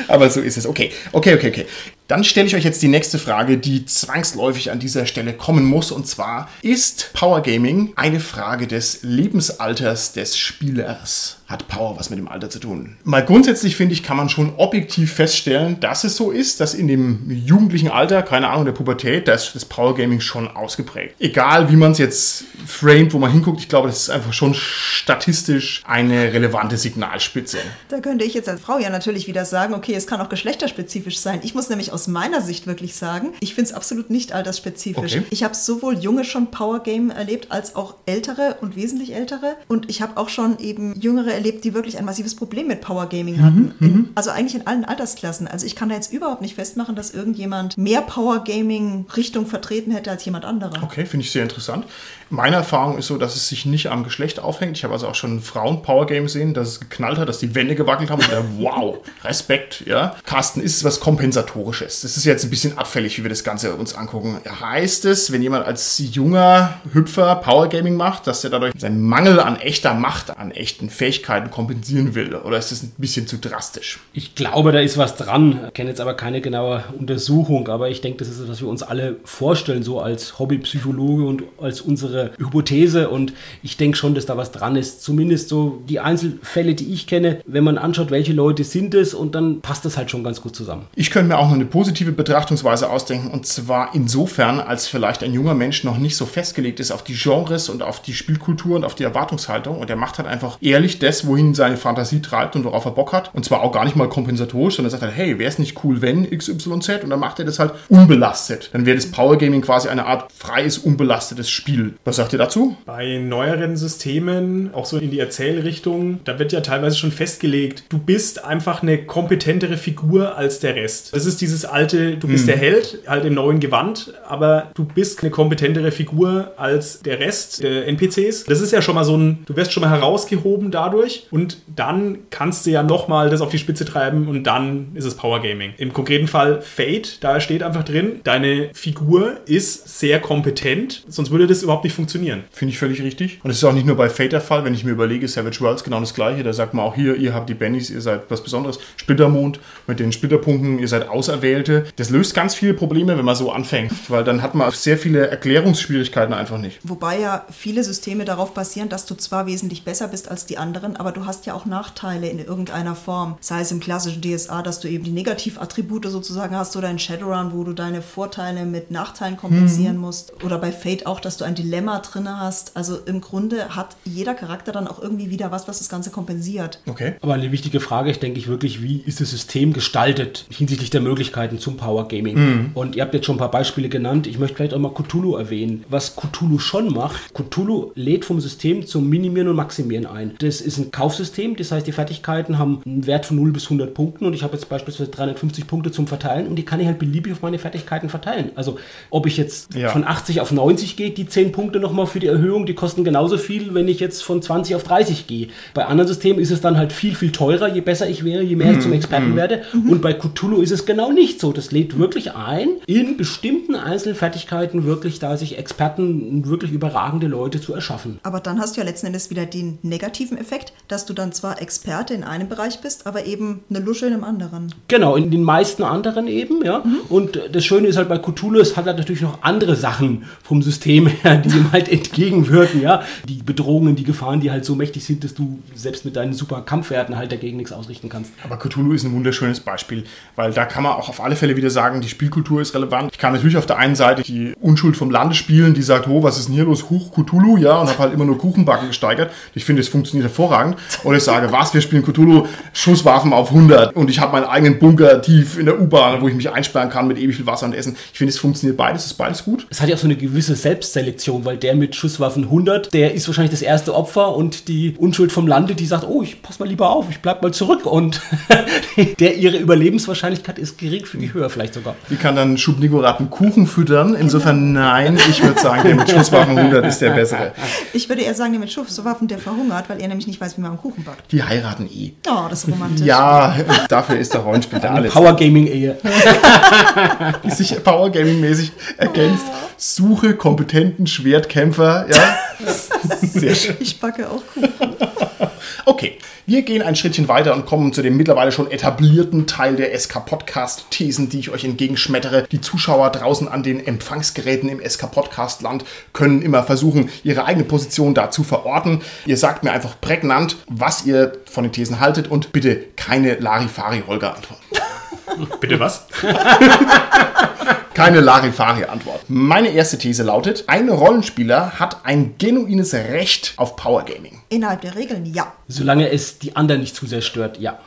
Aber so ist es. Okay, okay, okay, okay. Dann stelle ich euch jetzt die nächste Frage, die zwangsläufig an dieser Stelle kommen muss. Und zwar, ist Power Gaming eine Frage des Lebensalters des Spielers? Hat Power was mit dem Alter zu tun? Mal grundsätzlich finde ich, kann man schon objektiv feststellen, dass es so ist, dass in dem jugendlichen Alter, keine Ahnung, der Pubertät, da ist das Power Gaming schon ausgeprägt. Egal wie man es jetzt framed, wo man hinguckt, ich glaube, das ist einfach schon statistisch eine relevante Signalspitze. Da könnte ich jetzt als Frau ja natürlich wieder sagen, okay, es kann auch geschlechterspezifisch sein. Ich muss nämlich aus meiner Sicht wirklich sagen, ich finde es absolut nicht altersspezifisch. Okay. Ich habe sowohl junge schon Power Game erlebt, als auch ältere und wesentlich ältere. Und ich habe auch schon eben jüngere erlebt, die wirklich ein massives Problem mit Power Gaming hatten. In, also eigentlich in allen Altersklassen. Also ich kann da jetzt überhaupt nicht festmachen, dass irgendjemand mehr Power Gaming Richtung vertreten hätte als jemand anderer. Okay, finde ich sehr interessant. Meine Erfahrung ist so, dass es sich nicht am Geschlecht aufhängt. Ich habe also auch schon Frauen Power Game gesehen, dass es geknallt hat, dass die Wände gewackelt haben. Und da, wow, Respekt, ja. Carsten, ist es was Kompensatorisches? Das ist jetzt ein bisschen abfällig, wie wir das Ganze uns angucken. Heißt es, wenn jemand als junger Hüpfer Power Gaming macht, dass er dadurch seinen Mangel an echter Macht, an echten Fähigkeiten kompensieren will? Oder ist das ein bisschen zu drastisch? Ich glaube, da ist was dran. Ich kenne jetzt aber keine genaue Untersuchung, aber ich denke, das ist, was wir uns alle vorstellen, so als Hobbypsychologe und als unsere Hypothese. Und ich denke schon, dass da was dran ist. Zumindest so die Einzelfälle, die ich kenne, wenn man anschaut, welche Leute sind es, und dann passt das halt schon ganz gut zusammen. Ich könnte mir auch noch eine positive Betrachtungsweise ausdenken und zwar insofern, als vielleicht ein junger Mensch noch nicht so festgelegt ist auf die Genres und auf die Spielkultur und auf die Erwartungshaltung und er macht halt einfach ehrlich das, wohin seine Fantasie treibt und worauf er Bock hat und zwar auch gar nicht mal kompensatorisch, sondern er sagt halt, hey, wäre es nicht cool, wenn XYZ und dann macht er das halt unbelastet. Dann wäre das Power Gaming quasi eine Art freies, unbelastetes Spiel. Was sagt ihr dazu? Bei neueren Systemen, auch so in die Erzählrichtung, da wird ja teilweise schon festgelegt, du bist einfach eine kompetentere Figur als der Rest. Das ist dieses alte, du bist der Held, halt im neuen Gewand, aber du bist eine kompetentere Figur als der Rest der NPCs. Das ist ja schon mal so ein, du wirst schon mal herausgehoben dadurch und dann kannst du ja nochmal das auf die Spitze treiben und dann ist es Power Gaming. Im konkreten Fall Fate, da steht einfach drin, deine Figur ist sehr kompetent, sonst würde das überhaupt nicht funktionieren. Finde ich völlig richtig. Und es ist auch nicht nur bei Fate der Fall, wenn ich mir überlege, Savage Worlds genau das gleiche. Da sagt man auch hier, ihr habt die Bennys, ihr seid was Besonderes. Splittermond mit den Splitterpunkten, ihr seid Auserwählte. Das löst ganz viele Probleme, wenn man so anfängt, weil dann hat man sehr viele Erklärungsschwierigkeiten einfach nicht. Wobei ja viele Systeme darauf basieren, dass du zwar wesentlich besser bist als die anderen, aber du hast ja auch Nachteile in irgendeiner Form. Sei es im klassischen DSA, dass du eben die Negativattribute sozusagen hast oder in Shadowrun, wo du deine Vorteile mit Nachteilen kompensieren musst. Oder bei Fate auch, dass du ein Dilemma drin hast. Also im Grunde hat jeder Charakter dann auch irgendwie wieder was, was das Ganze kompensiert. Okay. Aber eine wichtige Frage ist, denke ich, wirklich, wie ist das System gestaltet hinsichtlich der Möglichkeiten zum Power Gaming? Und ihr habt jetzt schon ein paar Beispiele genannt. Ich möchte vielleicht auch mal Cthulhu erwähnen. Was Cthulhu schon macht, Cthulhu lädt vom System zum Minimieren und Maximieren ein. Das ist ein Kaufsystem, das heißt, die Fertigkeiten haben einen Wert von 0 bis 100 Punkten und ich habe jetzt beispielsweise 350 Punkte zum Verteilen und die kann ich halt beliebig auf meine Fertigkeiten verteilen. Also, ob ich jetzt Ja. von 80 auf 90 gehe, die 10 Punkte nochmal für die Erhöhung, die kosten genauso viel, wenn ich jetzt von 20 auf 30 gehe. Bei anderen Systemen ist es dann halt viel, viel teurer, je besser ich wäre, je mehr ich zum Experten werde. Und bei Cthulhu ist es genau nicht so. Das lädt wirklich ein, in bestimmten Einzelfertigkeiten wirklich da sich Experten, wirklich überragende Leute zu erschaffen. Aber dann hast du ja letzten Endes wieder den negativen Effekt, dass du dann zwar Experte in einem Bereich bist, aber eben eine Lusche in einem anderen. Genau, in den meisten anderen eben, ja. Und das Schöne ist halt bei Cthulhu, es hat halt natürlich noch andere Sachen vom System her, die ihm halt entgegenwirken, ja. Die Bedrohungen, die Gefahren, die halt so mächtig sind, dass du selbst mit deinen super Kampfwerten halt dagegen nichts ausrichten kannst. Aber Cthulhu ist ein wunderschönes Beispiel, weil da kann man auch auf alle Fälle wieder sagen, die Spielkultur ist relevant. Ich kann natürlich auf der einen Seite die Unschuld vom Lande spielen, die sagt, oh, was ist denn hier los? Huch, Cthulhu, ja, und habe halt immer nur Kuchenbacken gesteigert. Ich finde, es funktioniert hervorragend. Oder ich sage, was, wir spielen Cthulhu, Schusswaffen auf 100 und ich habe meinen eigenen Bunker tief in der U-Bahn, wo ich mich einsperren kann mit ewig viel Wasser und Essen. Ich finde, es funktioniert beides, ist beides gut. Es hat ja auch so eine gewisse Selbstselektion, weil der mit Schusswaffen 100, der ist wahrscheinlich das erste Opfer und die Unschuld vom Lande, die sagt, oh, ich pass mal lieber auf, ich bleib mal zurück und der ihre Überlebenswahrscheinlichkeit ist geringfügig höher vielleicht sogar. Die kann dann Schubnigoraten Kuchen füttern. Insofern, nein, ich würde sagen, der mit Schusswaffen 100 ist der bessere. Ich würde eher sagen, der mit Schusswaffen, der verhungert, weil er nämlich nicht weiß, wie man einen Kuchen backt. Die heiraten eh. Oh, das ist romantisch. Ja, dafür ist der Rollenspiel da alles. Power Gaming Ehe. die sich Power Gaming mäßig ergänzt. Suche kompetenten Schwertkämpfer, ja. Sehr schön. Ich backe auch Kuchen. Okay, wir gehen ein Schrittchen weiter und kommen zu dem mittlerweile schon etablierten Teil der SK-Podcast-Thesen, die ich euch entgegenschmettere. Die Zuschauer draußen an den Empfangsgeräten im SK-Podcast-Land können immer versuchen, ihre eigene Position da zu verorten. Ihr sagt mir einfach prägnant, was ihr von den Thesen haltet und bitte keine Larifari-Holger-Antwort. Bitte was? Keine Larifari-Antwort. Meine erste These lautet, ein Rollenspieler hat ein genuines Recht auf Power Gaming. Innerhalb der Regeln, ja. Solange es die anderen nicht zu sehr stört, ja.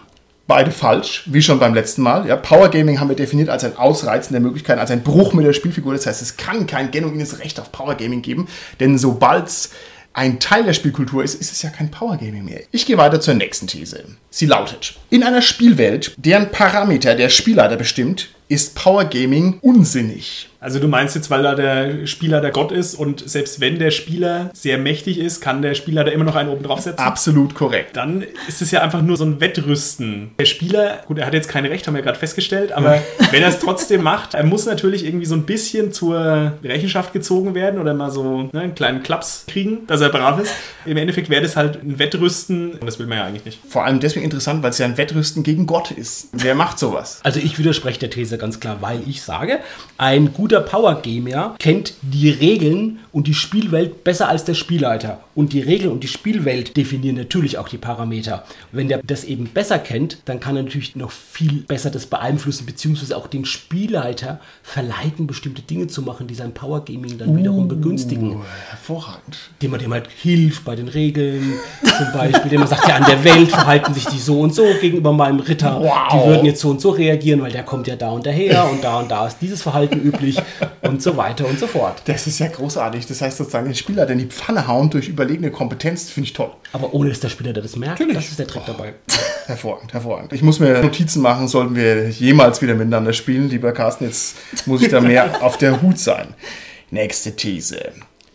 Beide falsch, wie schon beim letzten Mal. Ja, Power Gaming haben wir definiert als ein Ausreizen der Möglichkeiten, als ein Bruch mit der Spielfigur. Das heißt, es kann kein genuines Recht auf Power Gaming geben, denn sobald es ein Teil der Spielkultur ist, ist es ja kein Power Gaming mehr. Ich gehe weiter zur nächsten These. Sie lautet: In einer Spielwelt, deren Parameter der Spielleiter bestimmt, ist Power Gaming unsinnig. Also du meinst jetzt, weil da der Spieler der Gott ist und selbst wenn der Spieler sehr mächtig ist, kann der Spieler da immer noch einen oben draufsetzen? Absolut korrekt. Dann ist es ja einfach nur so ein Wettrüsten. Der Spieler, gut, er hat jetzt kein Recht, haben wir gerade festgestellt, aber wenn er es trotzdem macht, er muss natürlich irgendwie so ein bisschen zur Rechenschaft gezogen werden oder mal so ne, einen kleinen Klaps kriegen, dass er brav ist. Im Endeffekt wäre das halt ein Wettrüsten und das will man ja eigentlich nicht. Vor allem deswegen interessant, weil es ja ein Wettrüsten gegen Gott ist. Wer macht sowas? Also ich widerspreche der These ganz klar, weil ich sage, ein guter Power Gamer kennt die Regeln und die Spielwelt besser als der Spielleiter. Und die Regeln und die Spielwelt definieren natürlich auch die Parameter. Wenn der das eben besser kennt, dann kann er natürlich noch viel besser das beeinflussen, beziehungsweise auch den Spielleiter verleiten, bestimmte Dinge zu machen, die sein Power Gaming dann wiederum begünstigen. Hervorragend. Dem man dem halt hilft bei den Regeln, zum Beispiel, dem man sagt, ja, an der Welt verhalten sich die so und so gegenüber meinem Ritter. Wow. Die würden jetzt so und so reagieren, weil der kommt ja da und daher und da und da ist dieses Verhalten üblich und so weiter und so fort. Das ist ja großartig. Das heißt sozusagen, den Spieler in die Pfanne hauen durch überlegene Kompetenz, finde ich toll. Aber ohne dass der Spieler das merkt, Natürlich. das ist der Trick dabei. Hervorragend, hervorragend. Ich muss mir Notizen machen, sollten wir jemals wieder miteinander spielen, lieber Carsten. Jetzt muss ich da mehr auf der Hut sein. Nächste These.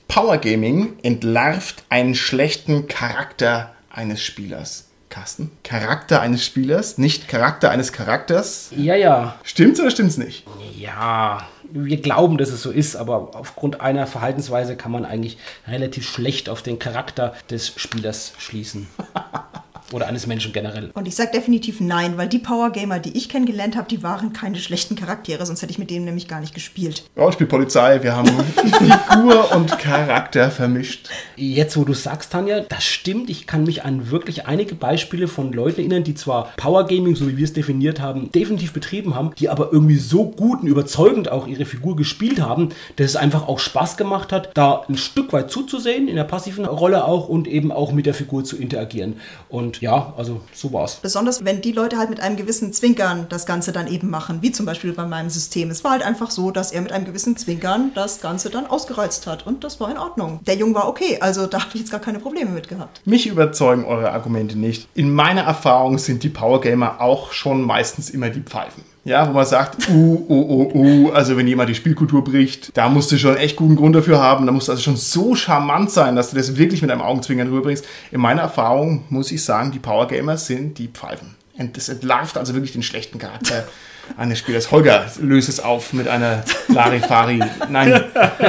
Power Gaming entlarvt einen schlechten Charakter eines Spielers. Carsten? Charakter eines Spielers, nicht Charakter eines Charakters. Ja, ja. Stimmt's oder stimmt's nicht? Ja, wir glauben, dass es so ist, aber aufgrund einer Verhaltensweise kann man eigentlich relativ schlecht auf den Charakter des Spielers schließen. Oder eines Menschen generell. Und ich sage definitiv nein, weil die Power Gamer, die ich kennengelernt habe, die waren keine schlechten Charaktere, sonst hätte ich mit denen nämlich gar nicht gespielt. Rollenspielpolizei, wir haben Figur und Charakter vermischt. Jetzt, wo du sagst, Tanja, das stimmt. Ich kann mich an wirklich einige Beispiele von Leuten erinnern, die zwar Power Gaming, so wie wir es definiert haben, definitiv betrieben haben, die aber irgendwie so gut und überzeugend auch ihre Figur gespielt haben, dass es einfach auch Spaß gemacht hat, da ein Stück weit zuzusehen, in der passiven Rolle auch und eben auch mit der Figur zu interagieren. Und ja, also so war's. Besonders wenn die Leute halt mit einem gewissen Zwinkern das Ganze dann eben machen, wie zum Beispiel bei meinem System. Es war halt einfach so, dass er mit einem gewissen Zwinkern das Ganze dann ausgereizt hat und das war in Ordnung. Der Junge war okay, also da habe ich jetzt gar keine Probleme mit gehabt. Mich überzeugen eure Argumente nicht. In meiner Erfahrung sind die Power Gamer auch schon meistens immer die Pfeifen. Ja, wo man sagt, uh, uh, uh, uh, also wenn jemand die Spielkultur bricht, da musst du schon echt guten Grund dafür haben. Da musst du also schon so charmant sein, dass du das wirklich mit einem Augenzwinkern rüberbringst. In meiner Erfahrung muss ich sagen, die Power Gamer sind die Pfeifen. Und das entlarvt also wirklich den schlechten Charakter eines Spielers. Holger löst es auf mit einer Larifari, nein,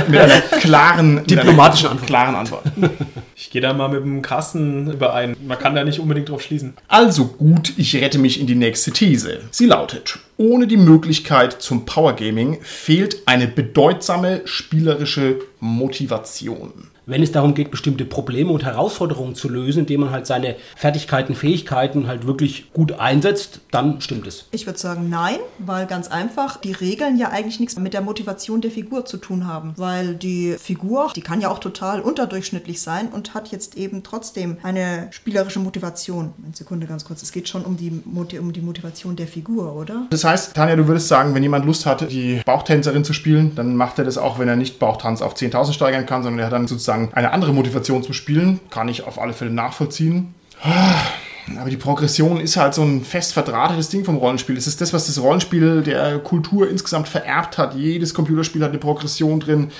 mit einer klaren, Diplomatischen einer klaren Antwort. Ich gehe da mal mit dem Carsten überein. Man kann da nicht unbedingt drauf schließen. Also gut, ich rette mich in die nächste These. Sie lautet, ohne die Möglichkeit zum Power Gaming fehlt eine bedeutsame spielerische Motivation. Wenn es darum geht, bestimmte Probleme und Herausforderungen zu lösen, indem man halt seine Fertigkeiten, Fähigkeiten halt wirklich gut einsetzt, dann stimmt es. Ich würde sagen nein, weil ganz einfach die Regeln ja eigentlich nichts mit der Motivation der Figur zu tun haben. Weil die Figur, die kann ja auch total unterdurchschnittlich sein und hat jetzt eben trotzdem eine spielerische Motivation. Eine Sekunde ganz kurz, es geht schon um die, Moti- um die Motivation der Figur, oder? Das heißt, Tanja, du würdest sagen, wenn jemand Lust hat, die Bauchtänzerin zu spielen, dann macht er das auch, wenn er nicht Bauchtanz auf 10.000 steigern kann, sondern er hat dann sozusagen eine andere Motivation zum Spielen. Kann ich auf alle Fälle nachvollziehen. Aber die Progression ist halt so ein fest verdrahtetes Ding vom Rollenspiel. Es ist das, was das Rollenspiel der Kultur insgesamt vererbt hat. Jedes Computerspiel hat eine Progression drin.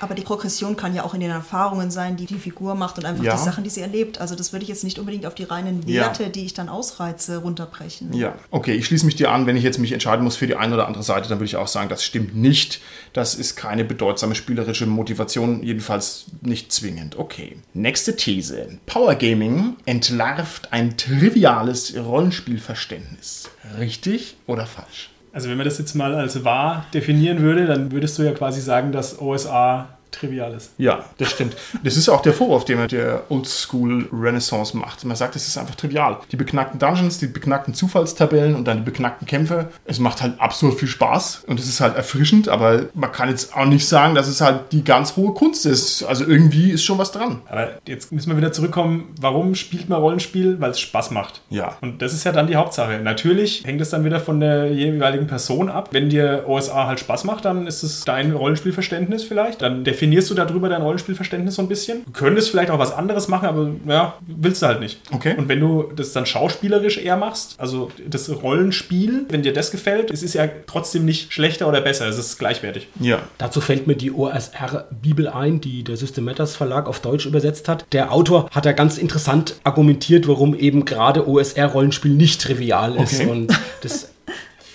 Aber die Progression kann ja auch in den Erfahrungen sein, die die Figur macht und einfach Ja. die Sachen, die sie erlebt. Also das würde ich jetzt nicht unbedingt auf die reinen Ja. Werte, die ich dann ausreize, runterbrechen. Ja, okay, ich schließe mich dir an. Wenn ich jetzt mich entscheiden muss für die eine oder andere Seite, dann würde ich auch sagen, das stimmt nicht. Das ist keine bedeutsame spielerische Motivation, jedenfalls nicht zwingend. Okay. Nächste These. Power Gaming entlarvt ein triviales Rollenspielverständnis. Richtig oder falsch? Also wenn man das jetzt mal als wahr definieren würde, dann würdest du ja quasi sagen, dass OSA trivial ist. Ja, das stimmt. Das ist auch der Vorwurf, den man der Oldschool Renaissance macht. Man sagt, es ist einfach trivial. Die beknackten Dungeons, die beknackten Zufallstabellen und dann die beknackten Kämpfe. Es macht halt absurd viel Spaß und es ist halt erfrischend, aber man kann jetzt auch nicht sagen, dass es halt die ganz hohe Kunst ist. Also irgendwie ist schon was dran. Aber jetzt müssen wir wieder zurückkommen, warum spielt man Rollenspiel? Weil es Spaß macht. Ja. Und das ist ja dann die Hauptsache. Natürlich hängt es dann wieder von der jeweiligen Person ab. Wenn dir OSA halt Spaß macht, dann ist es dein Rollenspielverständnis vielleicht. Dann definierst du darüber dein Rollenspielverständnis so ein bisschen. Du könntest vielleicht auch was anderes machen, aber ja, willst du halt nicht. Okay. Und wenn du das dann schauspielerisch eher machst, also das Rollenspiel, wenn dir das gefällt, es ist ja trotzdem nicht schlechter oder besser, es ist gleichwertig. Ja. Dazu fällt mir die OSR-Bibel ein, die der System Matters Verlag auf Deutsch übersetzt hat. Der Autor hat da ganz interessant argumentiert, warum eben gerade OSR-Rollenspiel nicht trivial ist. Okay. Und das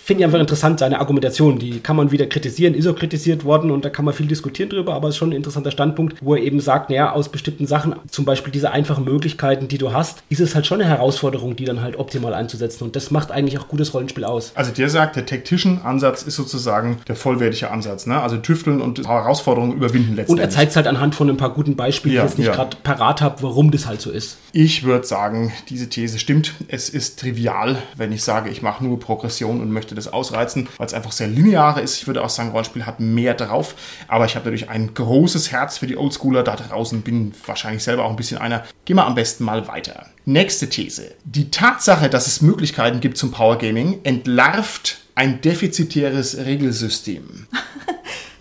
finde ich einfach interessant, seine Argumentation. Die kann man wieder kritisieren, ist auch kritisiert worden und da kann man viel diskutieren drüber, aber es ist schon ein interessanter Standpunkt, wo er eben sagt, naja, aus bestimmten Sachen, zum Beispiel diese einfachen Möglichkeiten, die du hast, ist es halt schon eine Herausforderung, die dann halt optimal einzusetzen. Und das macht eigentlich auch gutes Rollenspiel aus. Also der sagt, der Tactician-Ansatz ist sozusagen der vollwertige Ansatz. Ne? Also tüfteln und Herausforderungen überwinden letztendlich. Und er zeigt es halt anhand von ein paar guten Beispielen, Ja, die ich jetzt nicht ja. gerade parat habe, warum das halt so ist. Ich würde sagen, diese These stimmt. Es ist trivial, wenn ich sage, ich mache nur Progression und möchte das ausreizen, weil es einfach sehr linear ist. Ich würde auch sagen, Rollenspiel hat mehr drauf. Aber ich habe natürlich ein großes Herz für die Oldschooler da draußen, bin wahrscheinlich selber auch ein bisschen einer. Gehen wir am besten mal weiter. Nächste These. Die Tatsache, dass es Möglichkeiten gibt zum Power Gaming, entlarvt ein defizitäres Regelsystem.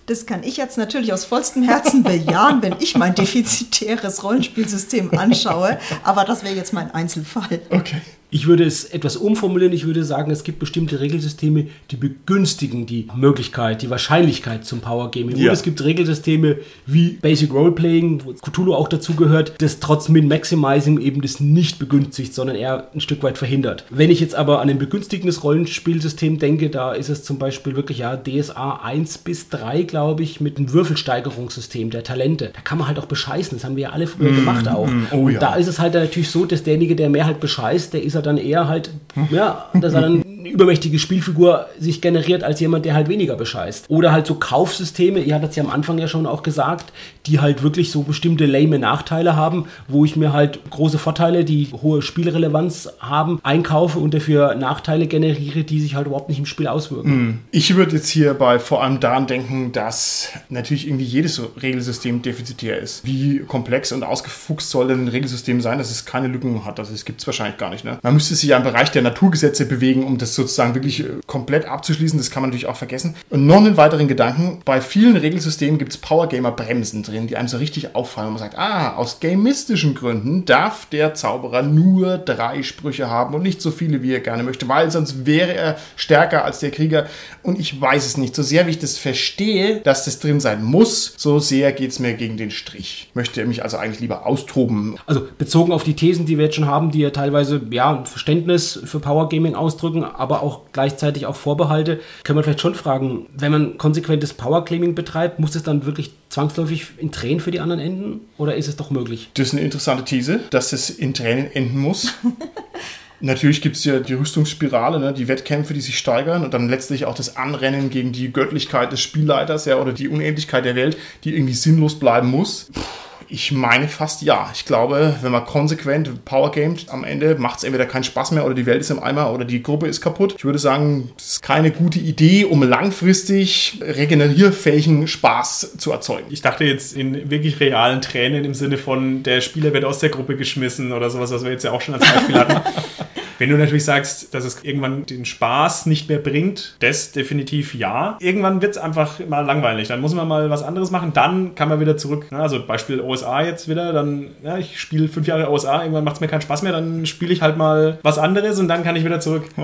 Das kann ich jetzt natürlich aus vollstem Herzen bejahen, wenn ich mein defizitäres Rollenspielsystem anschaue. Aber das wäre jetzt mein Einzelfall. Okay. Ich würde es etwas umformulieren. Ich würde sagen, es gibt bestimmte Regelsysteme, die begünstigen die Möglichkeit, die Wahrscheinlichkeit zum Power Gaming. Ja. Und es gibt Regelsysteme wie Basic Roleplaying, wo Cthulhu auch dazu gehört, das trotz Min-Maximizing eben das nicht begünstigt, sondern eher ein Stück weit verhindert. Wenn ich jetzt aber an ein begünstigendes Rollenspielsystem denke, da ist es zum Beispiel wirklich ja DSA 1 bis 3, glaube ich, mit einem Würfelsteigerungssystem der Talente. Da kann man halt auch bescheißen. Das haben wir ja alle früher gemacht auch. Oh Und ja. da ist es halt natürlich so, dass derjenige, der mehr halt bescheißt, der ist dann eher halt, ja, dass er dann übermächtige Spielfigur sich generiert als jemand, der halt weniger bescheißt. Oder halt so Kaufsysteme, ihr hattet es ja am Anfang ja schon auch gesagt, die halt wirklich so bestimmte lame Nachteile haben, wo ich mir halt große Vorteile, die hohe Spielrelevanz haben, einkaufe und dafür Nachteile generiere, die sich halt überhaupt nicht im Spiel auswirken. Ich würde jetzt hierbei vor allem daran denken, dass natürlich irgendwie jedes Regelsystem defizitär ist. Wie komplex und ausgefuchst soll denn ein Regelsystem sein, dass es keine Lücken hat? Also das gibt es wahrscheinlich gar nicht. Ne? Man müsste sich ja im Bereich der Naturgesetze bewegen, um das sozusagen wirklich äh, komplett abzuschließen. Das kann man natürlich auch vergessen. Und noch einen weiteren Gedanken. Bei vielen Regelsystemen gibt es Powergamer-Bremsen drin, die einem so richtig auffallen. Und man sagt, ah, aus gamistischen Gründen darf der Zauberer nur drei Sprüche haben und nicht so viele, wie er gerne möchte, weil sonst wäre er stärker als der Krieger. Und ich weiß es nicht. So sehr wie ich das verstehe, dass das drin sein muss, so sehr geht es mir gegen den Strich. Ich möchte mich also eigentlich lieber austoben. Also bezogen auf die Thesen, die wir jetzt schon haben, die ja teilweise ja ein Verständnis für Power Gaming ausdrücken, aber auch gleichzeitig auch Vorbehalte, kann man vielleicht schon fragen, wenn man konsequentes Power Gaming betreibt, muss es dann wirklich zwangsläufig in Tränen für die anderen enden oder ist es doch möglich? Das ist eine interessante These, dass es in Tränen enden muss. Natürlich gibt es ja die Rüstungsspirale, ne, die Wettkämpfe, die sich steigern und dann letztlich auch das Anrennen gegen die Göttlichkeit des Spielleiters ja, oder die Unendlichkeit der Welt, die irgendwie sinnlos bleiben muss. Puh, Ich meine fast ja. Ich glaube, wenn man konsequent Power gamet, am Ende macht es entweder keinen Spaß mehr oder die Welt ist im Eimer oder die Gruppe ist kaputt. Ich würde sagen, das ist keine gute Idee, um langfristig regenerierfähigen Spaß zu erzeugen. Ich dachte jetzt in wirklich realen Tränen im Sinne von, der Spieler wird aus der Gruppe geschmissen oder sowas, was wir jetzt ja auch schon als Beispiel hatten. Wenn du natürlich sagst, dass es irgendwann den Spaß nicht mehr bringt, das definitiv ja. Irgendwann wird es einfach mal langweilig. Dann muss man mal was anderes machen. Dann kann man wieder zurück. Also Beispiel OSA jetzt wieder. Dann, ja, ich spiele fünf Jahre OSA. Irgendwann macht es mir keinen Spaß mehr. Dann spiele ich halt mal was anderes und dann kann ich wieder zurück.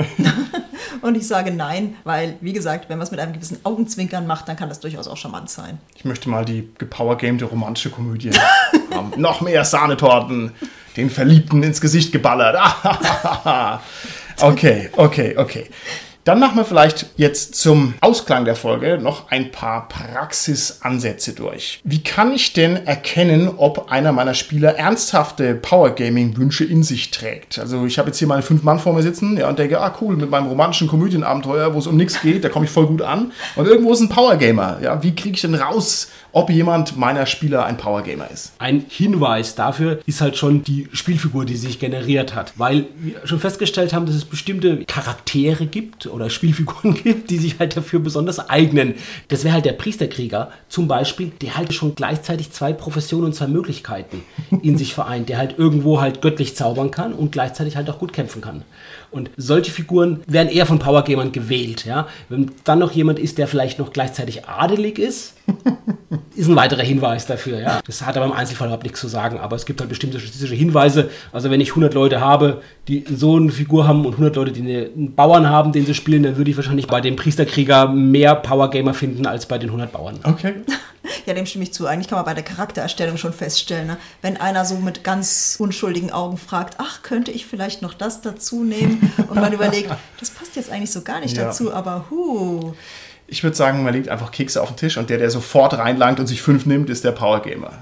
Und ich sage nein, weil, wie gesagt, wenn man es mit einem gewissen Augenzwinkern macht, dann kann das durchaus auch charmant sein. Ich möchte mal die gepowergamte romantische Komödie haben. Noch mehr Sahnetorten, den Verliebten ins Gesicht geballert. okay, okay, okay. Dann machen wir vielleicht jetzt zum Ausklang der Folge noch ein paar Praxisansätze durch. Wie kann ich denn erkennen, ob einer meiner Spieler ernsthafte Powergaming-Wünsche in sich trägt? Also ich habe jetzt hier meine fünf Mann vor mir sitzen ja, und denke, ah cool, mit meinem romantischen Komödienabenteuer, wo es um nichts geht, da komme ich voll gut an. Und irgendwo ist ein Powergamer. Ja, wie kriege ich denn raus, ob jemand meiner Spieler ein Powergamer ist. Ein Hinweis dafür ist halt schon die Spielfigur, die sich generiert hat. Weil wir schon festgestellt haben, dass es bestimmte Charaktere gibt oder Spielfiguren gibt, die sich halt dafür besonders eignen. Das wäre halt der Priesterkrieger zum Beispiel, der halt schon gleichzeitig zwei Professionen und zwei Möglichkeiten in sich vereint, der halt irgendwo halt göttlich zaubern kann und gleichzeitig halt auch gut kämpfen kann. Und solche Figuren werden eher von Powergamern gewählt. Ja? Wenn dann noch jemand ist, der vielleicht noch gleichzeitig adelig ist, ist ein weiterer Hinweis dafür. Ja. Das hat aber im Einzelfall überhaupt nichts zu sagen, aber es gibt halt bestimmte statistische Hinweise. Also wenn ich 100 Leute habe, die so eine Figur haben und 100 Leute, die einen Bauern haben, den sie spielen, dann würde ich wahrscheinlich bei dem Priesterkrieger mehr Powergamer finden als bei den 100 Bauern. Okay. Ja, dem stimme ich zu. Eigentlich kann man bei der Charaktererstellung schon feststellen, ne? wenn einer so mit ganz unschuldigen Augen fragt, ach, könnte ich vielleicht noch das dazu nehmen? Und man überlegt, das passt jetzt eigentlich so gar nicht Ja. dazu, aber hu. Ich würde sagen, man legt einfach Kekse auf den Tisch und der, der sofort reinlangt und sich fünf nimmt, ist der Powergamer.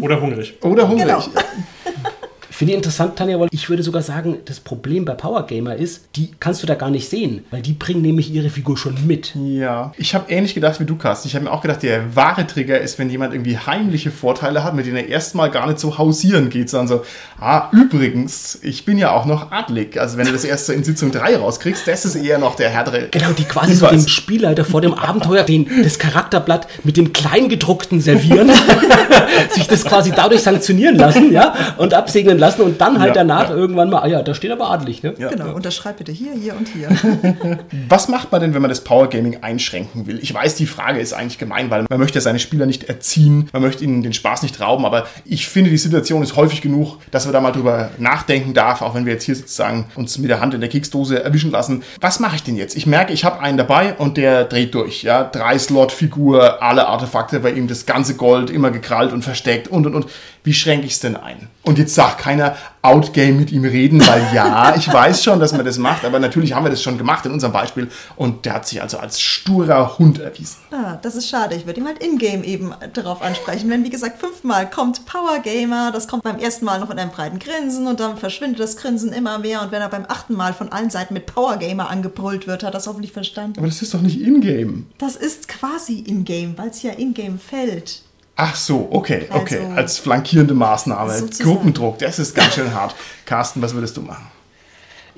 Oder hungrig. Oder hungrig. Genau. Finde ich interessant, Tanja, weil ich würde sogar sagen, das Problem bei Powergamer ist, die kannst du da gar nicht sehen, weil die bringen nämlich ihre Figur schon mit. Ja, ich habe ähnlich gedacht wie du, Carsten. Ich habe mir auch gedacht, der wahre Trigger ist, wenn jemand irgendwie heimliche Vorteile hat, mit denen er erstmal gar nicht so hausieren geht, sondern so, ah, übrigens, ich bin ja auch noch adlig. Also wenn du das erst so in Sitzung 3 rauskriegst, das ist eher noch der härtere. Genau, die quasi so dem Spielleiter vor dem Abenteuer den, das Charakterblatt mit dem Kleingedruckten servieren, sich das quasi dadurch sanktionieren lassen, ja, und absegnen lassen und dann halt Ja, danach ja. irgendwann mal, ah ja, da steht aber adelig, ne? Ja, Genau, ja. unterschreib bitte hier, hier und hier. Was macht man denn, wenn man das Powergaming einschränken will? Ich weiß, die Frage ist eigentlich gemein, weil man möchte ja seine Spieler nicht erziehen, man möchte ihnen den Spaß nicht rauben, aber ich finde, die Situation ist häufig genug, dass man da mal drüber nachdenken darf, auch wenn wir jetzt hier sozusagen uns mit der Hand in der Keksdose erwischen lassen. Was mache ich denn jetzt? Ich merke, ich habe einen dabei und der dreht durch. Ja, drei Slot-Figur, alle Artefakte bei ihm, das ganze Gold immer gekrallt und versteckt und und und. Wie schränke ich es denn ein? Und jetzt sagt keiner Outgame mit ihm reden, weil ja, ich weiß schon, dass man das macht, aber natürlich haben wir das schon gemacht in unserem Beispiel und der hat sich also als sturer Hund erwiesen. Ah, das ist schade. Ich würde ihn halt in-game eben darauf ansprechen. Wenn, wie gesagt, fünfmal kommt Power Gamer, das kommt beim ersten Mal noch mit einem breiten Grinsen und dann verschwindet das Grinsen immer mehr. Und wenn er beim achten Mal von allen Seiten mit Power Gamer angebrüllt wird, hat er das hoffentlich verstanden. Aber das ist doch nicht in-game. Das ist quasi in-game, weil es ja in-game fällt. Ach so, okay, okay. Also- als flankierende Maßnahme. Sozusagen. Gruppendruck, das ist ganz schön hart. Carsten, was würdest du machen?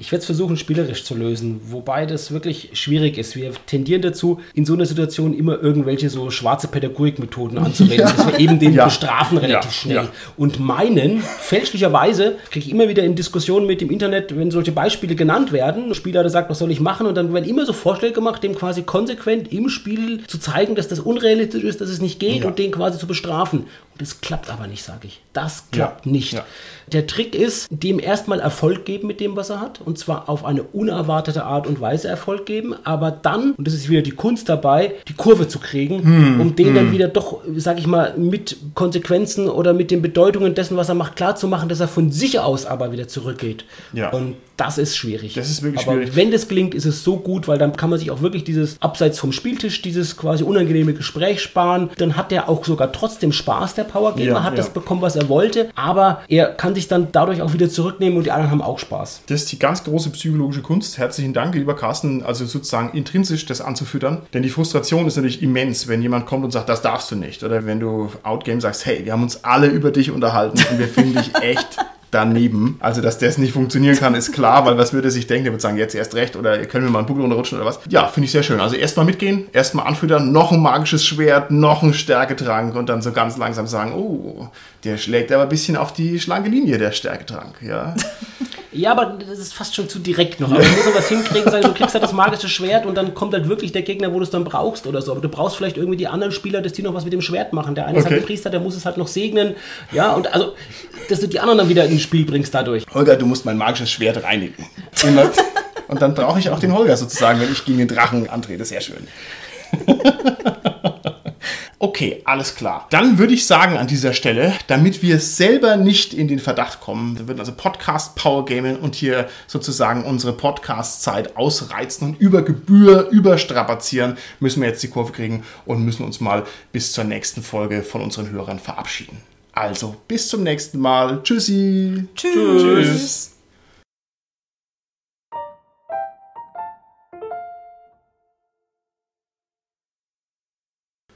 Ich werde es versuchen, spielerisch zu lösen, wobei das wirklich schwierig ist. Wir tendieren dazu, in so einer Situation immer irgendwelche so schwarze Pädagogikmethoden anzuwenden, Ja. dass wir eben den Ja. bestrafen relativ Ja. schnell. Und meinen, fälschlicherweise, kriege ich immer wieder in Diskussionen mit dem Internet, wenn solche Beispiele genannt werden, ein Spieler der sagt, was soll ich machen? Und dann werden immer so Vorschläge gemacht, dem quasi konsequent im Spiel zu zeigen, dass das unrealistisch ist, dass es nicht geht und den quasi zu bestrafen. Und das klappt aber nicht, sage ich. Das klappt Ja. nicht. Ja. Der Trick ist, dem erstmal Erfolg geben mit dem, was er hat. Und zwar auf eine unerwartete Art und Weise Erfolg geben. Aber dann, und das ist wieder die Kunst dabei, die Kurve zu kriegen, Hm, um den dann wieder doch, sag ich mal, mit Konsequenzen oder mit den Bedeutungen dessen, was er macht, klarzumachen, dass er von sich aus aber wieder zurückgeht. Ja. Und das ist schwierig. Das ist wirklich aber schwierig. wenn das gelingt, ist es so gut, weil dann kann man sich auch wirklich dieses abseits vom Spieltisch, dieses quasi unangenehme Gespräch sparen. Dann hat er auch sogar trotzdem Spaß, der Powergamer, Ja, hat ja. das bekommen, was er wollte, aber er kann sich dann dadurch auch wieder zurücknehmen und die anderen haben auch Spaß. Das ist die ganz große psychologische Kunst. Herzlichen Dank, lieber Carsten, also sozusagen intrinsisch das anzufüttern. Denn die Frustration ist natürlich immens, wenn jemand kommt und sagt, das darfst du nicht. Oder wenn du Outgame sagst, hey, wir haben uns alle über dich unterhalten und wir finden dich echt daneben. Also, dass das nicht funktionieren kann, ist klar, weil was würde er sich denken? Der würde sagen, jetzt erst recht oder könnt mir mal einen Buckel runterrutschen oder was. Ja, finde ich sehr schön. Also erstmal mitgehen, erstmal anfüttern, noch ein magisches Schwert, noch ein Stärketrank und dann so ganz langsam sagen, oh, der schlägt aber ein bisschen auf die schlanke Linie, der Stärketrank, ja. Ja, aber das ist fast schon zu direkt noch. Aber du musst was hinkriegen, sagen, du kriegst halt das magische Schwert und dann kommt halt wirklich der Gegner, wo du es dann brauchst oder so. Aber du brauchst vielleicht irgendwie die anderen Spieler, dass die noch was mit dem Schwert machen. Der eine ist Okay. halt ein Priester, der muss es halt noch segnen. Ja, und also, dass du die anderen dann wieder ins Spiel bringst dadurch. Holger, du musst mein magisches Schwert reinigen. Und dann brauche ich auch den Holger sozusagen, wenn ich gegen den Drachen antrete. Sehr schön. Okay, alles klar. Dann würde ich sagen an dieser Stelle, damit wir selber nicht in den Verdacht kommen, wir würden also Podcast Power Gaming und hier sozusagen unsere Podcast-Zeit ausreizen und über Gebühr überstrapazieren, müssen wir jetzt die Kurve kriegen und müssen uns mal bis zur nächsten Folge von unseren Hörern verabschieden. Also, bis zum nächsten Mal. Tschüssi. Tschüss. Tschüss.